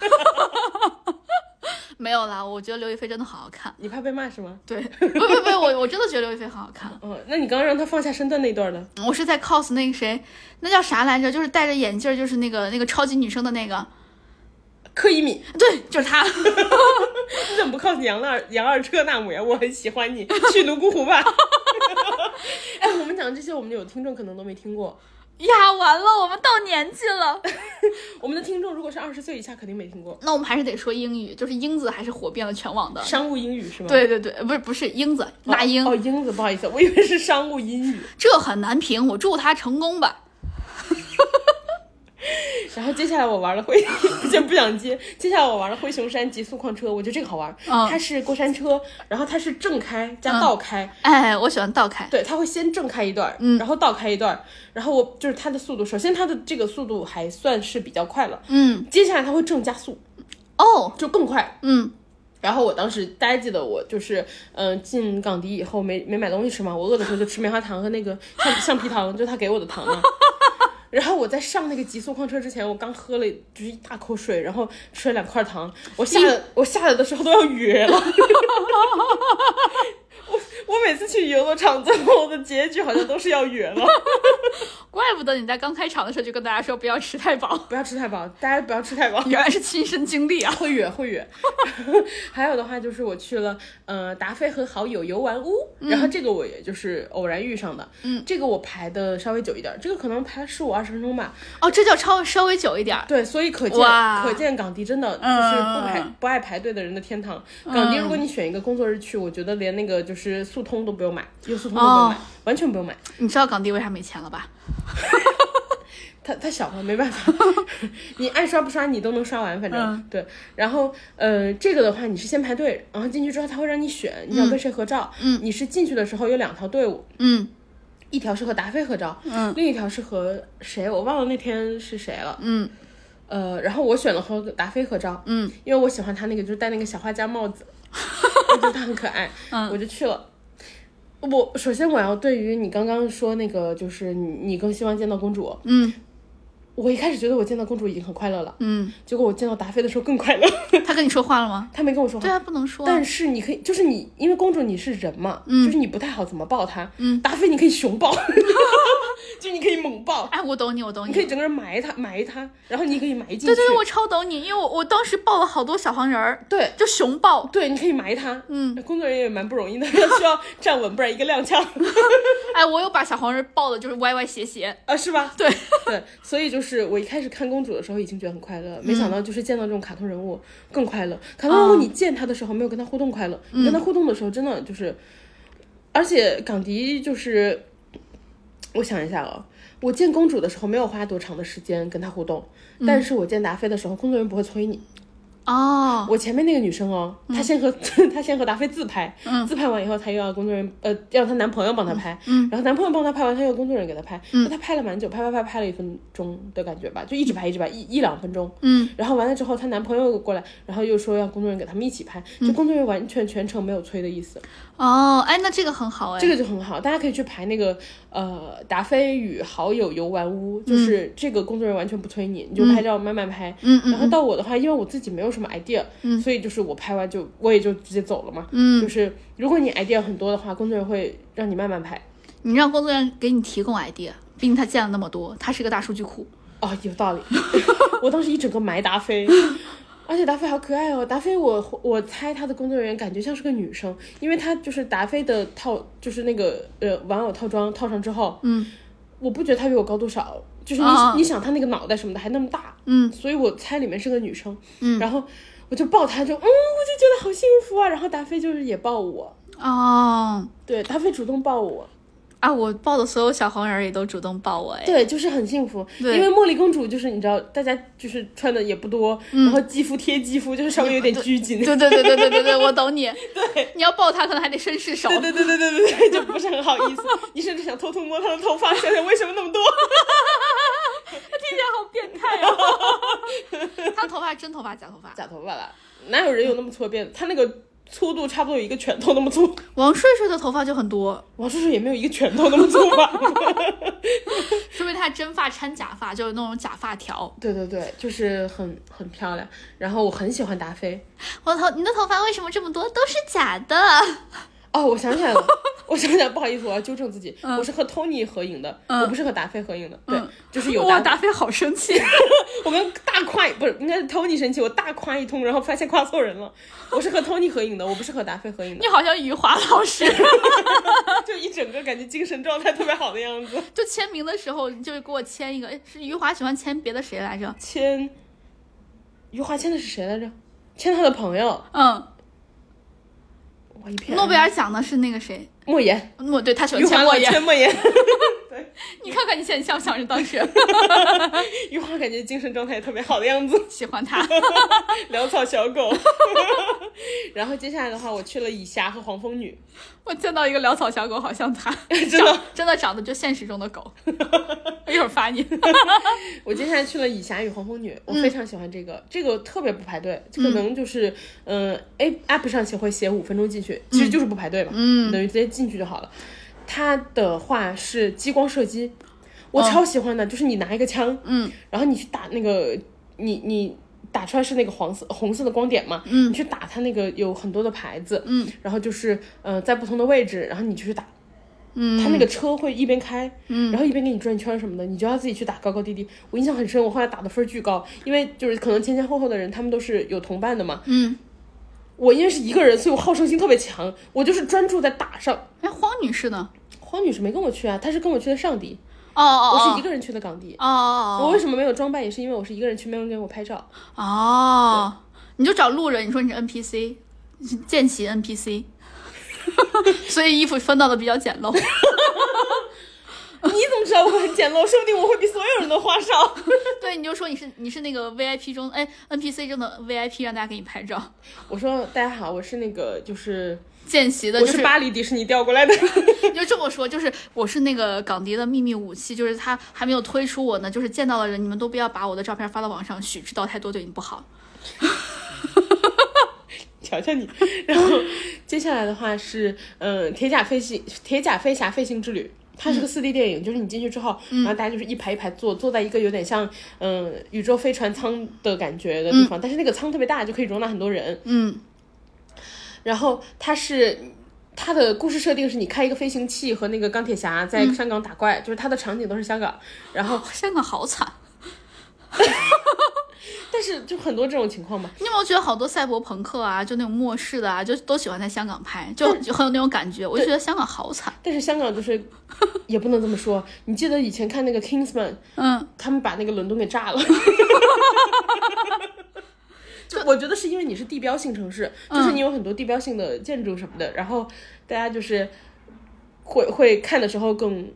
没有啦，我觉得刘亦菲真的好好看。
你怕被骂是吗？
对，不不不，我我真的觉得刘亦菲很好看。
嗯，那你刚刚让她放下身段那段呢？
我是在 cos 那个谁，那叫啥来着？就是戴着眼镜，就是那个那个超级女生的那个。
柯以敏，
对，就是他。
你怎么不靠杨二杨二车纳姆呀？我很喜欢你，去泸沽湖吧。哎，我们讲这些，我们有听众可能都没听过。
呀，完了，我们到年纪了。
我们的听众如果是二十岁以下，肯定没听过。
那我们还是得说英语，就是英子还是火遍了全网的。
商务英语是吗？
对对对，不是不是英子，那英，
哦哦，英子，不好意思，我以为是商务英语。
这很难评，我祝他成功吧。
然后接下来我玩了灰，先不想接。接下来我玩了灰熊山极速矿车，我觉得这个好玩。
嗯
它是过山车，然后它是正开加倒开，
哎，我喜欢倒开。
对，它会先正开一段，
嗯
然后倒开一段，然后我就是它的速度，首先它的这个速度还算是比较快了，
嗯，
接下来它会正加速，
哦，
就更快。
嗯，
然后我当时大家记得我就是，嗯、进港迪以后没没买东西吃嘛，我饿的时候就吃棉花糖和那个橡橡皮糖，就他给我的糖嘛。然后我在上那个极速矿车之前，我刚喝了就是一大口水，然后吃了两块糖，我下来我下来的时候都要哕了。我 我每次去游乐场，最后的结局好像都是要哕了。
怪不得你在刚开场的时候就跟大家说不要吃太饱，
不要吃太饱，大家不要吃太饱。
原来是亲身经历啊。
会远会远。还有的话就是我去了呃达菲和好友游玩屋，然后这个我也就是偶然遇上的，
嗯，
这个我排的稍微久一点，这个可能排十五二十分钟吧。
哦，这叫超稍微久一点儿。
对，所以可见可见港迪真的就是
嗯
不排、不爱排队的人的天堂。港迪如果你选一个工作日去，我觉得连那个就是速通都不用买，优速通都不用买，
哦
完全不用买。
你知道港迪为啥没钱了吧？
他他小嘛，没办法，你爱刷不刷你都能刷完，反正、
嗯
对。然后呃，这个的话你是先排队，然后进去之后他会让你选你想跟谁合照。
嗯，
你是进去的时候有两条队伍，
嗯
一条是和达菲合照，
嗯
另一条是和谁我忘了那天是谁了。
嗯
呃，然后我选了和达菲合照，
嗯，
因为我喜欢他那个就是戴那个小画家帽子，我觉得他很可爱，
嗯
我就去了。我首先我要对于你刚刚说那个，就是你你更希望见到公主，
嗯。
我一开始觉得我见到公主已经很快乐了，
嗯，
结果我见到达菲的时候更快乐。
他跟你说话了吗？
他没跟我说话
对，啊，不能说。
但是你可以，就是你，因为公主你是人嘛，嗯就是你不太好怎么抱她。
嗯，
达菲你可以熊抱，就你可以猛抱，
哎，我懂你，我懂你。
你可以整个人埋她，埋她，然后你可以埋进去。
对对对，我超懂你，因为我我当时抱了好多小黄人儿，
对
就熊抱。
对，你可以埋她。
嗯，
工作人员也蛮不容易的，要 需要站稳，不然一个踉跄。
哎，我有把小黄人抱的，就是歪歪斜斜。
啊，是吧？
对
对，所以就是我一开始看公主的时候已经觉得很快乐，没想到就是见到这种卡通人物更快乐。卡通人物你见他的时候没有跟他互动快乐，你跟他互动的时候真的就是，而且港迪就是，我想一下啊、我见公主的时候没有花多长的时间跟他互动，但是我见达菲的时候，工作人员不会催你，
哦，
我前面那个女生哦，她先和 她先和达菲自拍，自拍完以后，她又要工作人员呃让她男朋友帮她拍，然后男朋友帮她拍完，她又要工作人员给她拍，那她拍了蛮久，拍拍拍拍了一分钟的感觉吧，就一直拍一直拍一一两分钟，
嗯，
然后完了之后，她男朋友过来，然后又说要工作人员给他们一起拍，就工作人员完全全程没有催的意思，
哦，哎，那这个很好哎，
这个就很好，大家可以去排那个呃达菲与好友游玩屋，就是这个工作人员完全不催你，你就拍照慢慢拍，
嗯嗯
然后到我的话，因为我自己没有什么 idea，
嗯
所以就是我拍完就我也就直接走了嘛。
嗯，
就是如果你 idea 很多的话，工作人员会让你慢慢拍。
你让工作人员给你提供 idea，毕竟他见了那么多，他是个大数据库。
哦，有道理。我当时一整个埋达菲，而且达菲好可爱哦。达菲我我猜他的工作人员感觉像是个女生，因为他就是达菲的套，就是那个呃玩偶套装套上之后，
嗯
我不觉得他比我高多少，就是你、
哦
你想他那个脑袋什么的还那么大，
嗯
所以我猜里面是个女生。
嗯
然后我就抱他就，嗯，我就觉得好幸福啊。然后达菲就是也抱我，
哦
对，达菲主动抱我，
啊，我抱的所有小黄人儿也都主动抱我哎。
对，就是很幸福。
对
因为茉莉公主就是你知道，大家就是穿的也不多，然后肌肤贴肌肤，就是稍微有点拘谨。
对对对对对对对，我懂你。对，你要抱她，可能还得绅士手。
对对对对对对对，就不是很好意思。你甚至想偷偷摸她的头发，想想为什么那么多。
听起来好变态哦。她头发真头发假头发？
假头发了，哪有人有那么粗的辫子？他那个粗度差不多有一个拳头那么粗。
王睡睡的头发就很多，
王睡睡也没有一个拳头那么粗吧？
说明他真发掺假发，就是那种假发条。
对对对，就是很很漂亮。然后我很喜欢达菲。
我头，你的头发为什么这么多？都是假的。
哦，我想起来了，我想起来，不好意思，我要纠正自己，我是和 Tony 合影的，我不是和达菲合影的。对，就是有
哇，
达，
达菲好生气。
我们大夸不是应该是 Tony 生气，我大夸一通，然后发现夸错人了。我是和 Tony 合影的，我不是和达菲合影的，
你好像余华老师，
就一整个感觉精神状态特别好的样子。
就签名的时候就是给我签一个，哎，是余华喜欢签别的谁来着？
签，余华签的是谁来着？签他的朋友，
嗯，
哇，一片
诺贝尔奖的是那个谁？
莫言，
莫对他喜欢签莫言。
签莫言。
你看看你现在像不像是当时
余华感觉精神状态也特别好的样子，
喜欢他？
潦草小狗。然后接下来的话，我去了以霞和黄蜂女，
我见到一个潦草小狗，好像他，
真的？
长真的长得就现实中的狗。我一会儿发你。
我接下来去了以霞与黄蜂女，我
嗯。
非常喜欢这个，这个特别不排队，可能就是嗯、呃、，A app 上写会写五分钟进去，其实就是不排队嘛，
嗯。
等于直接进去就好了。它的话是激光射击，我
哦
超喜欢的，就是你拿一个枪，
嗯。
然后你去打那个，你你打出来是那个黄色红色的光点嘛，
嗯。
你去打它那个有很多的牌子，
嗯。
然后就是呃在不同的位置，然后你就去打。
嗯，
它那个车会一边开，
嗯。
然后一边给你转圈什么的，你就要自己去打高高低低。我印象很深，我后来打的分巨高，因为就是可能前前后后的人他们都是有同伴的嘛。
嗯，
我因为是一个人，所以我好胜心特别强，我就是专注在打上。
哎，荒女士呢？
荒女士没跟我去啊，她是跟我去的上迪，
哦哦哦
我是一个人去的港迪。
哦哦哦
我为什么没有装扮，也是因为我是一个人去，没有人给我拍照。
哦，你就找路人，你说你是 NPC，你是见习 NPC，所以衣服分到的比较简陋。
你怎么知道我很简陋？说不定我会比所有人都花哨。
对，你就说你是你是那个 VIP 中哎 NPC 中的 VIP，让大家给你拍照。
我说大家好，我是那个就是
见习的，
我
就是
巴黎迪士尼调过来的。
你 就这么说，就是我是那个港迪的秘密武器，就是他还没有推出我呢，就是见到的人，你们都不要把我的照片发到网上，去知道太多对你不好。
瞧瞧你，然后接下来的话是，嗯，铁甲飞行，铁甲飞侠飞行之旅，它是个四 D 电影，就是你进去之后，然后大家就是一排一排坐，坐在一个有点像，嗯，宇宙飞船舱的感觉的地方，但是那个舱特别大，就可以容纳很多人。
嗯
然后它是。它的故事设定是你开一个飞行器和那个钢铁侠在香港打怪，就是它的场景都是香港，然后
香港好惨。
但是就很多这种情况嘛，
你有没有觉得好多赛博朋克啊，就那种末世的啊，就都喜欢在香港拍，就就很有那种感觉。我就觉得香港好惨。
但是香港就是 也不能这么说。你记得以前看那个 Kingsman，
嗯，
他们把那个伦敦给炸了。就我觉得是因为你是地标性城市，就是你有很多地标性的建筑什么的，然后大家就是会会看的时候更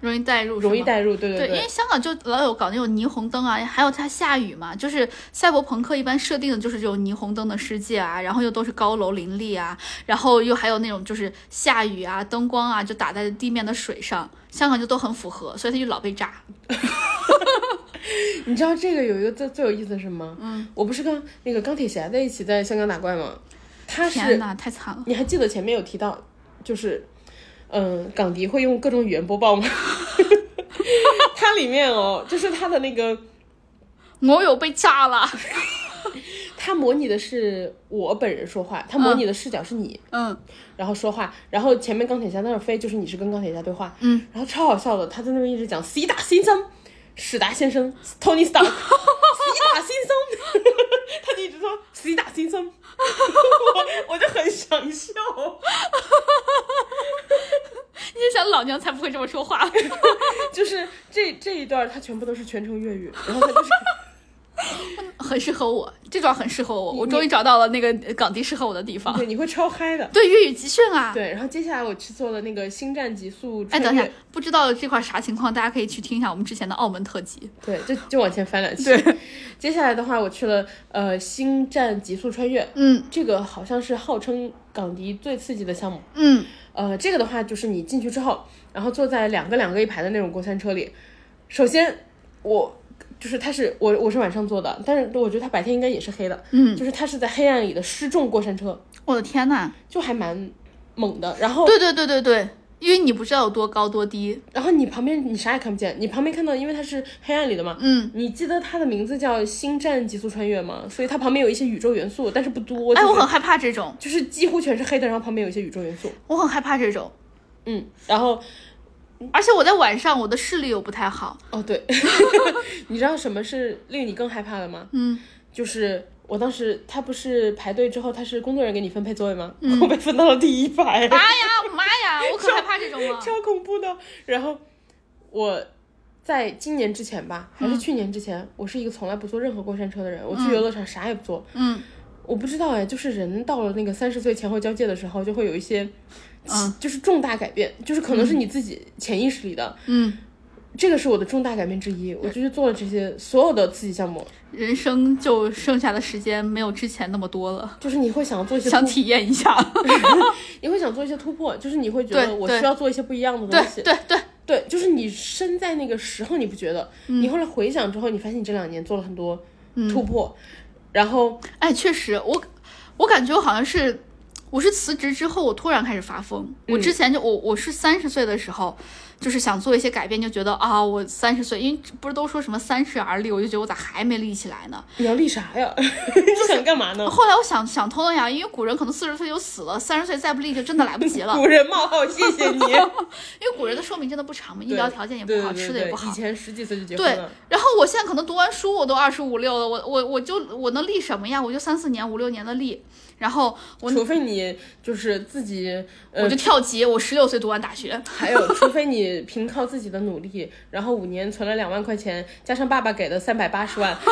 容易带入，
容易带入，对
对，因
对
为香港就老有搞那种霓虹灯啊，还有它下雨嘛，就是赛博朋克一般设定的就是这种霓虹灯的世界啊，然后又都是高楼林立啊，然后又还有那种就是下雨啊，灯光啊就打在地面的水上，香港就都很符合，所以它就老被炸。
你知道这个有一个最最有意思的是什么？嗯，我不是跟那个钢铁侠在一起在香港打怪吗？他是
天哪，太惨了！
你还记得前面有提到，就是嗯，港迪会用各种语言播报吗？它里面哦，就是它的那个，
我有被炸了。
它模拟的是我本人说话，它模拟的视角是你，
嗯
然后说话，然后前面钢铁侠在那飞，就是你是跟钢铁侠对话，
嗯，
然后超好笑的，他在那边一直讲史达先生，史达先生，Tony Stark，史达先生，他就一直说史达先生，我 我就很想笑，
你就想老娘才不会这么说话。
就是这这一段他全部都是全程粤语，然后他就是。
很适合我，这段很适合我，我终于找到了那个港地适合我的地方。
对，你会超嗨的。
对，粤语集训啊。
对，然后接下来我去做了那个《星战极速
哎，》等一下，不知道这块啥情况，大家可以去听一下我们之前的澳门特辑。
对，就就往前翻两期。
对，
接下来的话，我去了呃《星战极速穿越》，
嗯
这个好像是号称港迪最刺激的项目。
嗯，
呃，这个的话就是你进去之后，然后坐在两个两个一排的那种过山车里。首先，我就是它是我我是晚上坐的，但是我觉得它白天应该也是黑的。
嗯，
就是它是在黑暗里的失重过山车，
我的天呐，
就还蛮猛的。然后
对对对对对，因为你不知道有多高多低。
然后你旁边你啥也看不见，你旁边看到，因为它是黑暗里的嘛。
嗯，
你记得它的名字叫《星战极速穿越》吗？所以它旁边有一些宇宙元素，但是不多。
哎，
就是
我很害怕这种，
就是几乎全是黑的，然后旁边有一些宇宙元素。
我很害怕这种，
嗯，然后
而且我在晚上我的视力又不太好。
哦对，你知道什么是令你更害怕的吗？
嗯，
就是我当时他不是排队之后，他是工作人员给你分配座位吗？
嗯
我被分到了第一排，
妈呀妈呀，我可害怕这种了。
超恐怖的。然后我在今年之前吧，还是去年之前，我是一个从来不坐任何过山车的人，我去游乐场啥也不坐。
嗯，
我不知道哎，就是人到了那个三十岁前后交界的时候，就会有一些，
嗯
就是重大改变，就是可能是你自己潜意识里的。
嗯，
这个是我的重大改变之一，我就去做了这些所有的刺激项目，
人生就剩下的时间没有之前那么多了，
就是你会想做一些
想，体验一下。
你会想做一些突破，就是你会觉得我需要做一些不一样的东西。
对对，
对，就是你身在那个时候你不觉得，
嗯
你后来回想之后，你发现你这两年做了很多突破，然后
哎，确实，我我感觉我好像是，我是辞职之后，我突然开始发疯。我之前就我我是三十岁的时候，就是想做一些改变，就觉得啊，我三十岁，因为不是都说什么三十而立，我就觉得我咋还没立起来呢？
你要立啥呀？你 想干嘛呢？
后来我想想通了呀，因为古人可能四十岁就死了，三十岁再不立就真的来不及了。
古人冒号，谢谢你。
因为古人的寿命真的不长嘛，医疗条件也不好，吃的也不好
以。前十几岁就结婚
对，，然后我现在可能读完书，我都二十五六了，我我我就我能立什么呀？我就三四年、五六年的立，然后我
除非你就是自己，呃
我就，跳级，我十六岁读完大学。
还有，除非你凭靠自己的努力，然后五年存了两万块钱，加上爸爸给的三百八十万。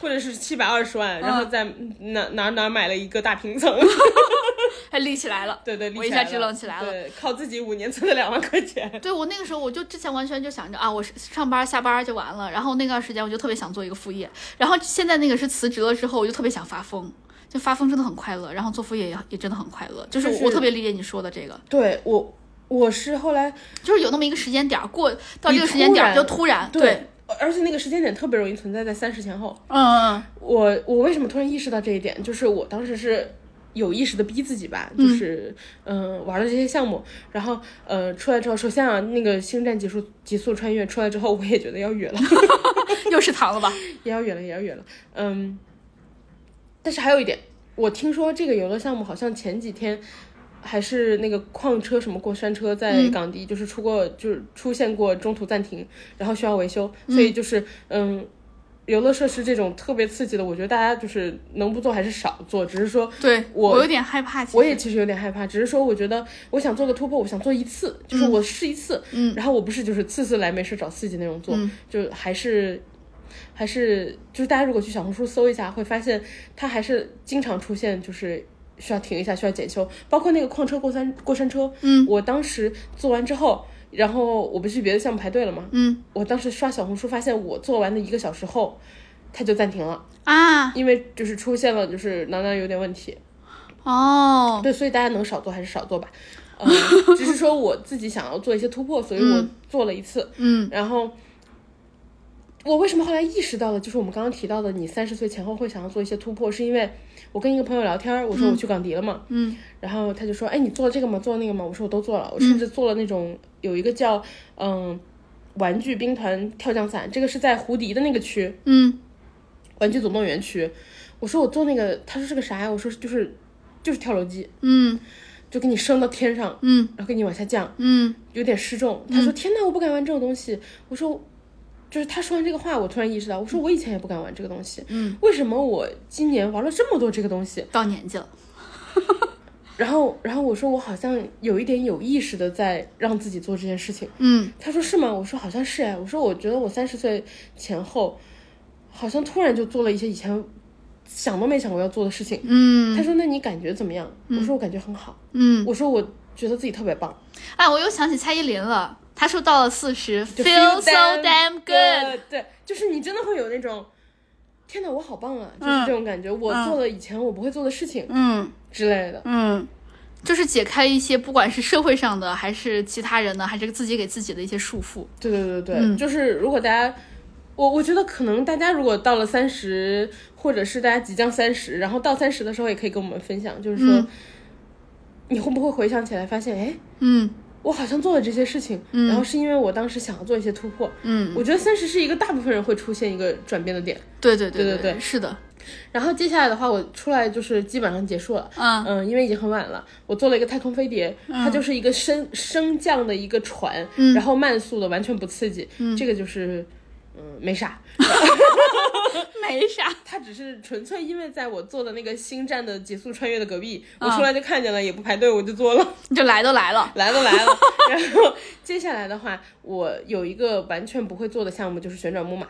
或者是七百二十万，然后在哪哪哪买了一个大平层，
还立起来了。
对对，立
我一下支棱起来了
对，靠自己五年存了两万块钱。
对我那个时候，我就之前完全就想着啊，我是上班下班就完了。然后那段时间我就特别想做一个副业。然后现在那个是辞职了之后，我就特别想发疯，就发疯真的很快乐。然后做副业也也真的很快乐，就是
就是
我特别理解你说的这个，
对我，我是后来
就是有那么一个时间点儿过到
你
这个时间点儿就突然
对，而且那个时间点特别容易存在在三十前后。
嗯嗯
我我为什么突然意识到这一点？就是我当时是有意识的逼自己吧，就是嗯、玩了这些项目，然后呃出来之后，首先啊那个星战极速极速穿越出来之后，我也觉得要远了，
又是糖了吧？
也要远了，也要远了，嗯。但是还有一点，我听说这个游乐项目好像前几天。还是那个矿车什么过山车在港迪，就是出过，就是出现过中途暂停，然后需要维修，所以就是嗯，游乐设施这种特别刺激的，我觉得大家就是能不做还是少做。只是说，
对
我
有点害怕，
我也其实有点害怕，只是说我觉得我想做个突破，我想做一次，就是我试一次，
嗯，
然后我不是就是次次来没事找刺激那种做，就还是。还是就是大家如果去小红书搜一下，会发现它还是经常出现，就是需要停一下，需要检修。包括那个矿车过山过山车，
嗯，
我当时做完之后，然后我不是去别的项目排队了吗？
嗯
我当时刷小红书发现我做完的一个小时后，它就暂停了，
啊
因为就是出现了就是囊囊有点问题。
哦，
对，所以大家能少做还是少做吧。呃，只是说我自己想要做一些突破，所以我做了一次。
嗯
然后我为什么后来意识到了，就是我们刚刚提到的，你三十岁前后会想要做一些突破，是因为我跟一个朋友聊天，我说我去港迪了嘛，
嗯
然后他就说，哎，你做了这个吗？做了那个吗？我说我都做了，我甚至做了那种有一个叫嗯玩具兵团跳降伞，这个是在胡迪的那个区，
嗯
玩具总动员区。我说我做那个，他说是个啥呀？我说就是就是跳楼机，
嗯
就给你升到天上，
嗯
然后给你往下降，
嗯
有点失重。他说：“天哪，我不敢玩这种东西。”我说：“就是他说完这个话，我突然意识到，我说我以前也不敢玩这个东西，
嗯，
为什么我今年玩了这么多这个东西？
到年纪了，
然后，然后我说我好像有一点有意识的在让自己做这件事情。
嗯
他说是吗？我说好像是哎。我说我觉得我三十岁前后，好像突然就做了一些以前想都没想过要做的事情。
嗯
他说那你感觉怎么样？我说我感觉很好。
嗯，
我说我觉得自己特别棒。
哎，我又想起蔡依林了，她说到了四十，feel so damn good。
对，就是你真的会有那种，天哪，我好棒啊！就是这种感觉，我做了以前我不会做的事情
嗯
之类的。
嗯，就是解开一些不管是社会上的，还是其他人的，还是自己给自己的一些束缚。
对对对对，就是如果大家，我我觉得可能大家如果到了三十，或者是大家即将三十，然后到三十的时候，也可以跟我们分享，就是说，你会不会回想起来发现，哎，
嗯
我好像做了这些事情，然后是因为我当时想要做一些突破。
嗯，
我觉得三十是一个大部分人会出现一个转变的点。
对对对
对对对
是的，
然后接下来的话，我出来就是基本上结束了。
嗯。
嗯，因为已经很晚了，我做了一个太空飞碟，它就是一个升升降的一个船，
嗯。
然后慢速的，完全不刺激。这个就是，嗯，没啥，
没啥。
他只是纯粹因为在我坐的那个星战的极速穿越的隔壁，
嗯
我出来就看见了，也不排队，我就坐了，
你就来都来了，
来都来了。然后接下来的话，我有一个完全不会做的项目，就是旋转木马。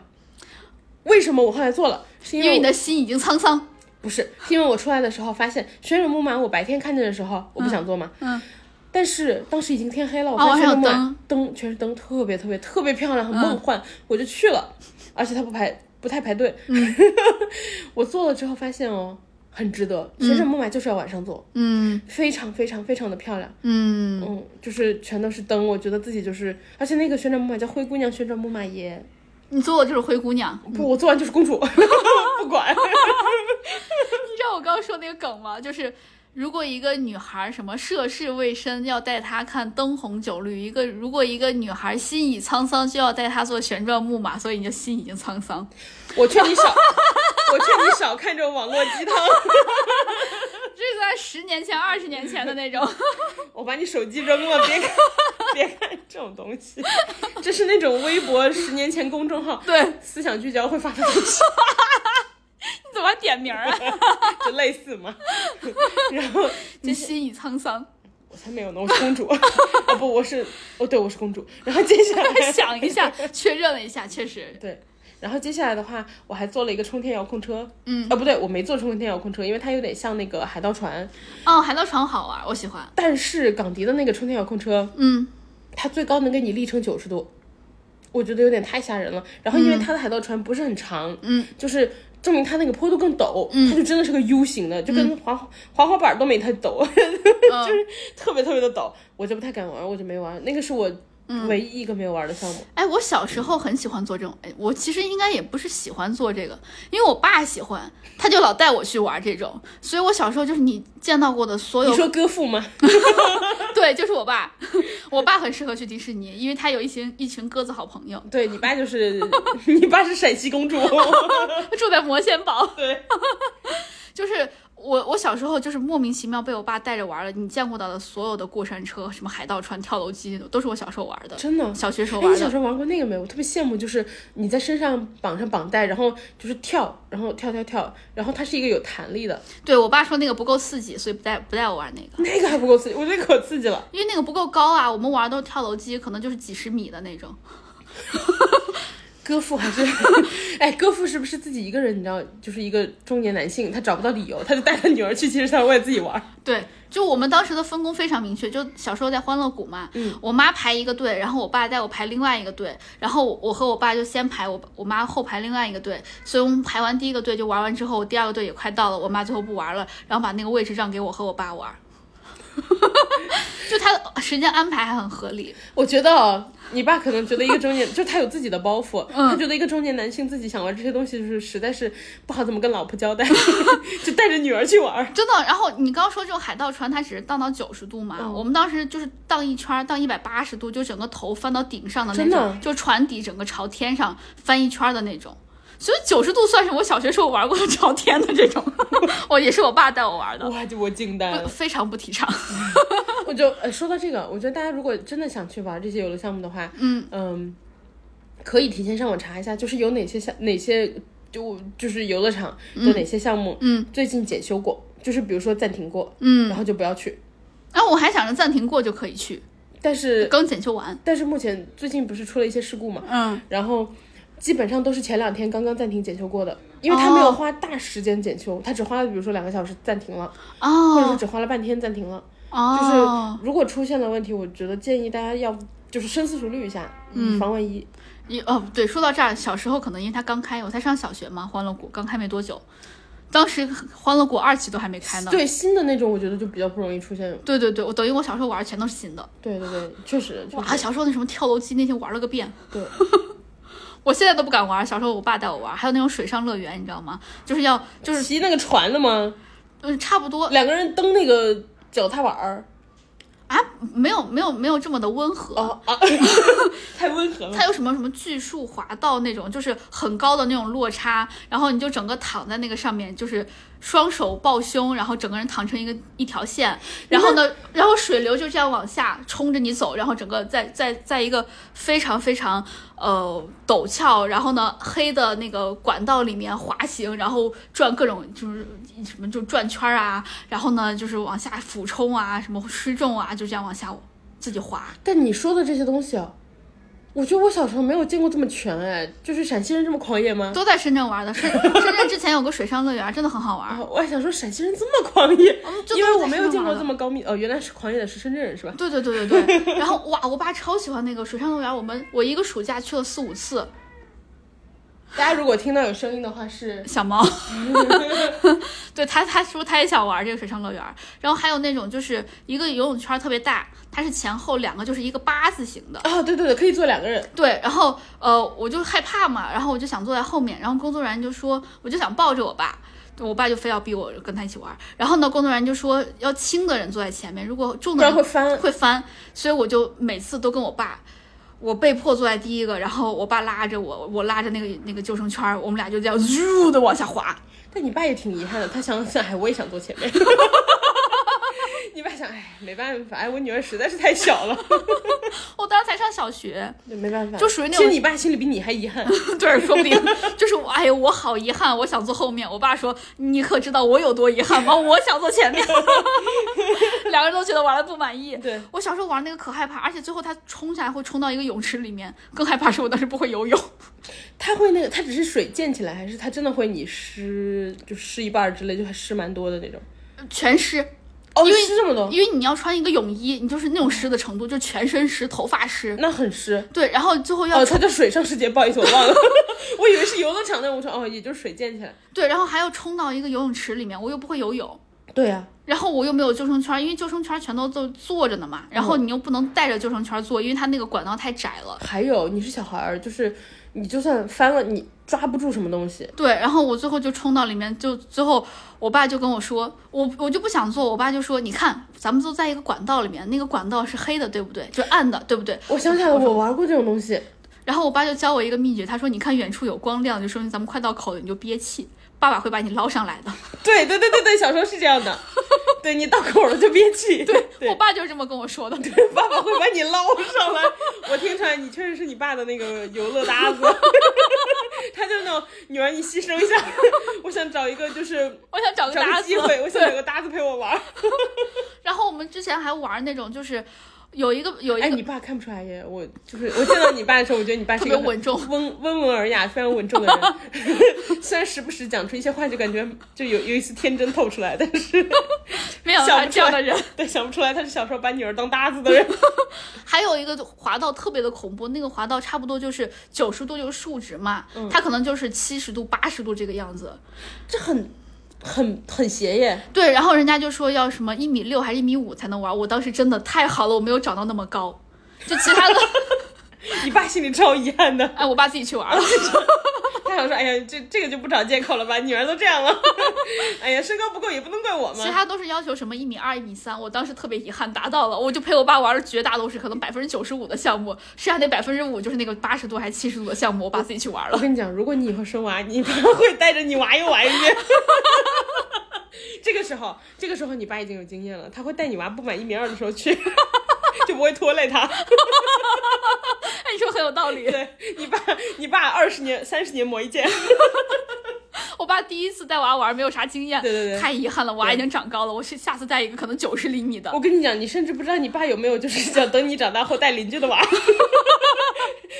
为什么我后来做了？是因
因为你的心已经沧桑。
不是，是因为我出来的时候发现旋转木马，我白天看见的时候我不想做嘛，
嗯，
但是当时已经天黑了，我
哦
发现旋转木马灯全是灯，特别特别特别漂亮，很梦幻，我就去了，而且它不排不太排队，我做了之后发现哦，很值得，旋转木马就是要晚上做，
嗯。
非常非常非常的漂亮，
嗯，
嗯，就是全都是灯，我觉得自己就是，而且那个旋转木马叫灰姑娘旋转木马耶，
你做的就是灰姑娘。
不，我做完就是公主，不管，
你知道我刚刚说那个梗吗？就是如果一个女孩什么涉世未深，要带她看灯红酒绿；一个如果一个女孩心已沧桑，就要带她坐旋转木马，所以你就心已经沧桑。
我劝你少，我劝你少看这种网络鸡汤。
这是在十年前、二十年前的那种。
我把你手机扔了，别看，别看这种东西。这是那种微博十年前公众号
对，
思想聚焦会发的东西，
你怎么还点名儿啊？
就类似嘛。然后
就心已沧桑。
我才没有呢，我是公主。哦不，我是哦，对，我是公主。然后接下来
想一下，确认了一下，确实。
对，然后接下来的话，我还做了一个冲天遥控车。
嗯，
啊不对，我没做冲天遥控车，因为它有点像那个海盗船。
哦，海盗船好玩，我喜欢。
但是港迪的那个冲天遥控车，
嗯
它最高能给你立成九十度，我觉得有点太吓人了。然后因为它的海盗船不是很长，
嗯，
就是证明它那个坡度更陡，它就真的是个 U 型的，就跟滑滑滑板都没它陡，就是特别特别的陡，我就不太敢玩，我就没玩。那个是我唯一一个没有玩的项目。
哎，我小时候很喜欢做这种，哎，我其实应该也不是喜欢做这个，因为我爸喜欢，他就老带我去玩这种，所以我小时候就是你见到过的所有
你，说歌父吗？
对，就是我爸，我爸很适合去迪士尼，因为他有一群一群鸽子好朋友，
对你爸就是，你爸是陕西公主。
住在魔仙堡，
对，
就是我我小时候就是莫名其妙被我爸带着玩了，你见过到的所有的过山车，什么海盗船、跳楼机，都是我小时候玩的，
真的。
小学时候
哎，
玩的。
你小时候玩过那个没有？我特别羡慕，就是你在身上绑上绑带，然后就是跳，然后跳跳跳，然后它是一个有弹力的，
对我爸说那个不够刺激，所以不带不带我玩那个。
那个还不够刺激，我觉得可刺激了。
因为那个不够高啊，我们玩的都是跳楼机，可能就是几十米的那种。
哥父还是，哎，哥父是不是自己一个人？你知道，就是一个中年男性，他找不到理由，他就带他女儿去，其实他为了自己玩。
对，就我们当时的分工非常明确，就小时候在欢乐谷嘛，
嗯，
我妈排一个队，然后我爸带我排另外一个队，然后我和我爸就先排，我我妈后排另外一个队，所以我们排完第一个队就玩完之后，第二个队也快到了，我妈最后不玩了，然后把那个位置让给我和我爸玩。就他的时间安排还很合理，
我觉得哦，你爸可能觉得一个中年，就他有自己的包袱，
嗯
他觉得一个中年男性自己想玩这些东西，就是实在是不好怎么跟老婆交代，就带着女儿去玩。
真的。然后你刚刚说这种海盗船，它只是荡到九十度嘛，
嗯
我们当时就是荡一圈儿，荡一百八十度，就整个头翻到顶上的那种，就船底整个朝天上翻一圈儿的那种。所以九十度算是我小学时候玩过的朝天的这种，我 也是我爸带我玩的，
哇，就我惊呆了。
非常不提倡。
我就呃说到这个，我觉得大家如果真的想去玩这些游乐项目的话，
嗯
嗯，可以提前上网查一下，就是有哪些项哪些就就是游乐场有哪些项目，
嗯，
最近检修过，就是比如说暂停过，
嗯，
然后就不要去。
然后我还想着暂停过就可以去，
但是
刚检修完。
但是目前最近不是出了一些事故嘛，
嗯，
然后基本上都是前两天刚刚暂停检修过的，因为他没有花大时间检修，他只花了比如说两个小时暂停了，或者是
哦
只花了半天暂停了。
哦，
就是如果出现了问题，我觉得建议大家要就是深思熟虑一下，以防万一。
一哦，对，说到这儿，小时候可能因为它刚开，我才上小学嘛，欢乐谷刚开没多久，当时欢乐谷二期都还没开呢。
对新的那种，我觉得就比较不容易出现。
对对对，我等于我小时候玩的全都是新的。
对对对，确实，确
哇，小时候那什么跳楼机那天玩了个遍，
对。
我现在都不敢玩。小时候我爸带我玩，还有那种水上乐园，你知道吗？就是要就是
骑那个船的吗？
嗯，差不多
两个人蹬那个脚踏板儿。
啊，没有没有没有这么的温和。
哦啊，太温和了。
它有什么什么巨树滑道那种，就是很高的那种落差，然后你就整个躺在那个上面，就是双手抱胸，然后整个人躺成一个一条线，然后呢，然后水流就这样往下冲着你走，然后整个在在在一个非常非常呃陡峭，然后呢黑的那个管道里面滑行，然后转各种就是什么就转圈儿啊，然后呢就是往下俯冲啊，什么失重啊，就这样往下自己滑。
但你说的这些东西啊，我觉得我小时候没有见过这么全哎，就是陕西人这么狂野吗？
都在深圳玩的，深深圳之前有个水上乐园，真的很好玩。
啊，我还想说陕西人这么狂野，因为我没有见过这么高密哦，原来是狂野的是深圳人是吧？
对对对对对，然后哇，我爸超喜欢那个水上乐园，我们我一个暑假去了四五次。
大家如果听到有声音的话是，
小猫，对他他说他也想玩这个水上乐园，然后还有那种就是一个游泳圈特别大，它是前后两个就是一个八字形的，
啊，对对对，可以坐两个人，
对，然后呃我就害怕嘛，然后我就想坐在后面，然后工作人员就说我就想抱着我爸。我爸就非要逼我跟他一起玩，然后呢，工作人员就说要轻的人坐在前面，如果重的人
会翻。
会翻，所以我就每次都跟我爸，我被迫坐在第一个，然后我爸拉着我，我拉着那个那个救生圈，我们俩就这样咻的往下滑。
但你爸也挺遗憾的，他想想，哎，我也想坐前面。你爸想，哎，没办法，哎，我女儿实在是太小了，
我 当时才上小学，
对没办法，
就属于那种
其实你爸心里比你还遗憾。
对，说不定就是我，哎呀，我好遗憾，我想坐后面。我爸说，你可知道我有多遗憾吗？我想坐前面。两个人都觉得玩的不满意。
对，
我小时候玩那个可害怕，而且最后他冲下来会冲到一个泳池里面，更害怕是我当时不会游泳。
他会那个，他只是水溅起来，还是他真的会你湿就湿一半儿之类，就还湿蛮多的那种。
全湿，
哦，
因为
湿这么多，
因为你要穿一个泳衣，你就是那种湿的程度，就全身湿，头发湿。
那很湿。
对，然后最后要
哦，
冲、
他叫水上世界，不好意思，我忘了，我以为是游乐场的。我说哦，也就是水溅起来。
对，然后还要冲到一个游泳池里面，我又不会游泳。
对呀、
然后我又没有救生圈，因为救生圈全都都坐着呢嘛，然后你又不能带着救生圈坐，因为它那个管道太窄了。
还有你是小孩儿，就是你就算翻了，你抓不住什么东西。
对，然后我最后就冲到里面，就最后我爸就跟我说，我我就不想做，我爸就说，你看咱们都在一个管道里面，那个管道是黑的，对不对？就暗的，对不对？
我想起来了，我玩过这种东西。
然后我爸就教我一个秘诀，他说，你看远处有光亮，就说明咱们快到口了，你就憋气，爸爸会把你捞上来的。
对对对对对，小时候是这样的。对你到口了就憋气。对对
我，爸就是这么跟我说的。
对爸爸会把你捞上来。我听出来你确实是你爸的那个游乐搭子。他就那种女儿，你牺牲一下，我想找一个就是
我想找个搭子
个机。会，我想找个搭子陪我玩。
然后我们之前还玩那种，就是有一个有一
哎，
个
你爸看不出来耶，我就是我见到你爸的时候，我觉得你爸是一个
稳重
温温文尔雅、非常稳重的人。虽然时不时讲出一些话，就感觉就有有一丝天真透出来，但是
没有他
想不出来
这样的人。
对想不出来他是小时候把女儿当搭子的人。
还有一个滑道特别的恐怖，那个滑道差不多就是九十度就是竖直嘛，
嗯
它可能就是七十度、八十度这个样子。
这很很很邪耶。
对，然后人家就说要什么一米六还是一米五才能玩，我当时真的太好了，我没有长到那么高。就其他的，
你爸心里超遗憾的，
哎，我爸自己去玩了。
他想说，哎呀，这这个就不找借口了吧，女儿都这样了，哎呀，身高不够也不能怪我嘛。
其他都是要求什么一米二、一米三，我当时特别遗憾达到了，我就陪我爸玩了绝大多数可能百分之九十五的项目，剩下那百分之五就是那个八十度还七十度的项目，我爸自己去玩了。
我跟你讲，如果你以后生娃，你爸会带着你娃又玩一遍。这个时候，这个时候你爸已经有经验了，他会带你娃不满一米二的时候去，就不会拖累他。
哎，你说很有道理。
对你爸，你爸二十年、三十年磨一剑。
我爸第一次带娃玩没有啥经验，
对对对
太遗憾了，娃已经长高了，我是下次带一个可能九十厘米的。
我跟你讲，你甚至不知道你爸有没有就是想等你长大后带邻居的娃。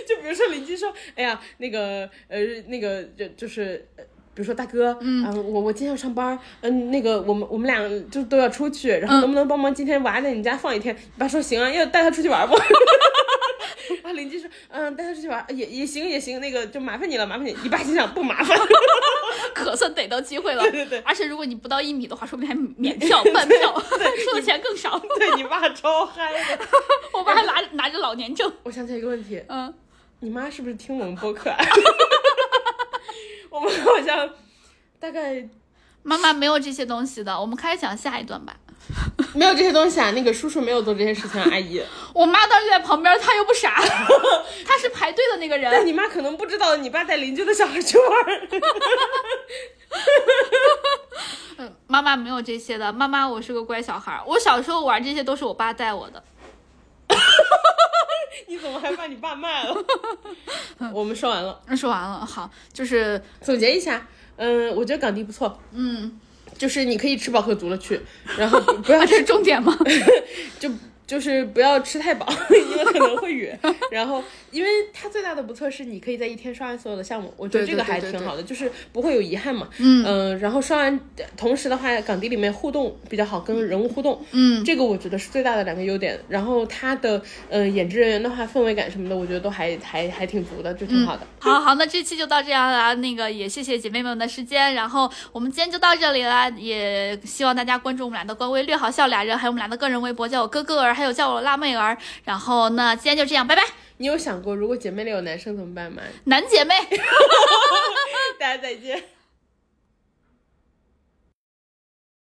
就比如说邻居说，哎呀，那个呃，那个就就是。呃比如说大哥，嗯，啊、我我今天要上班，嗯，那个我们我们俩就都要出去，然后能不能帮忙今天娃在你家放一天？你爸说行啊，要带他出去玩不？然 后邻居说，嗯，带他出去玩也也行也行，那个就麻烦你了，麻烦你。你爸心想不麻烦，
可算逮到机会了。
对对对
而且如果你不到一米的话，说不定还免 票、半票，收的钱更少。
对你爸超嗨的。
我爸还拿拿着老年证。
我想起来一个问题，
嗯，
你妈是不是听我们播客啊？我们好像大概
妈妈没有这些东西的。我们开始讲下一段吧。
没有这些东西啊。那个叔叔没有做这些事情啊，阿姨。
我妈当时在旁边，她又不傻，她是排队的那个
但
人。
你妈可能不知道，你爸带邻居的小孩去玩儿。
嗯，妈妈没有这些的。妈妈，我是个乖小孩儿。我小时候玩这些都是我爸带我的。
你怎么还把你爸卖了？我们说完了，
说完了，好，就是
总结一下。嗯，我觉得港迪不错，
嗯，
就是你可以吃饱喝足了去，然后不不要
啊，这是重点吗？
就就是不要吃太饱，因为可能会远。然后，因为它最大的不错是你可以在一天刷完所有的项目，我觉得这个还挺好的，就是不会有遗憾嘛。
嗯
呃然后刷完，同时的话，港地里面互动比较好，跟人物互动，
嗯，
这个我觉得是最大的两个优点。然后它的呃演职人员的话，氛围感什么的，我觉得都还还还挺足的，就挺好的。
好好，那这期就到这样了。那个也谢谢姐妹们的时间，然后我们今天就到这里了。也希望大家关注我们俩的官微“略好笑俩人”，还有我们俩的个人微博，叫我哥哥儿，还有叫我辣妹儿。然后那今天就这样，拜拜，
你有想过，如果姐妹里有男生怎么办吗？
男姐妹。
大家再见。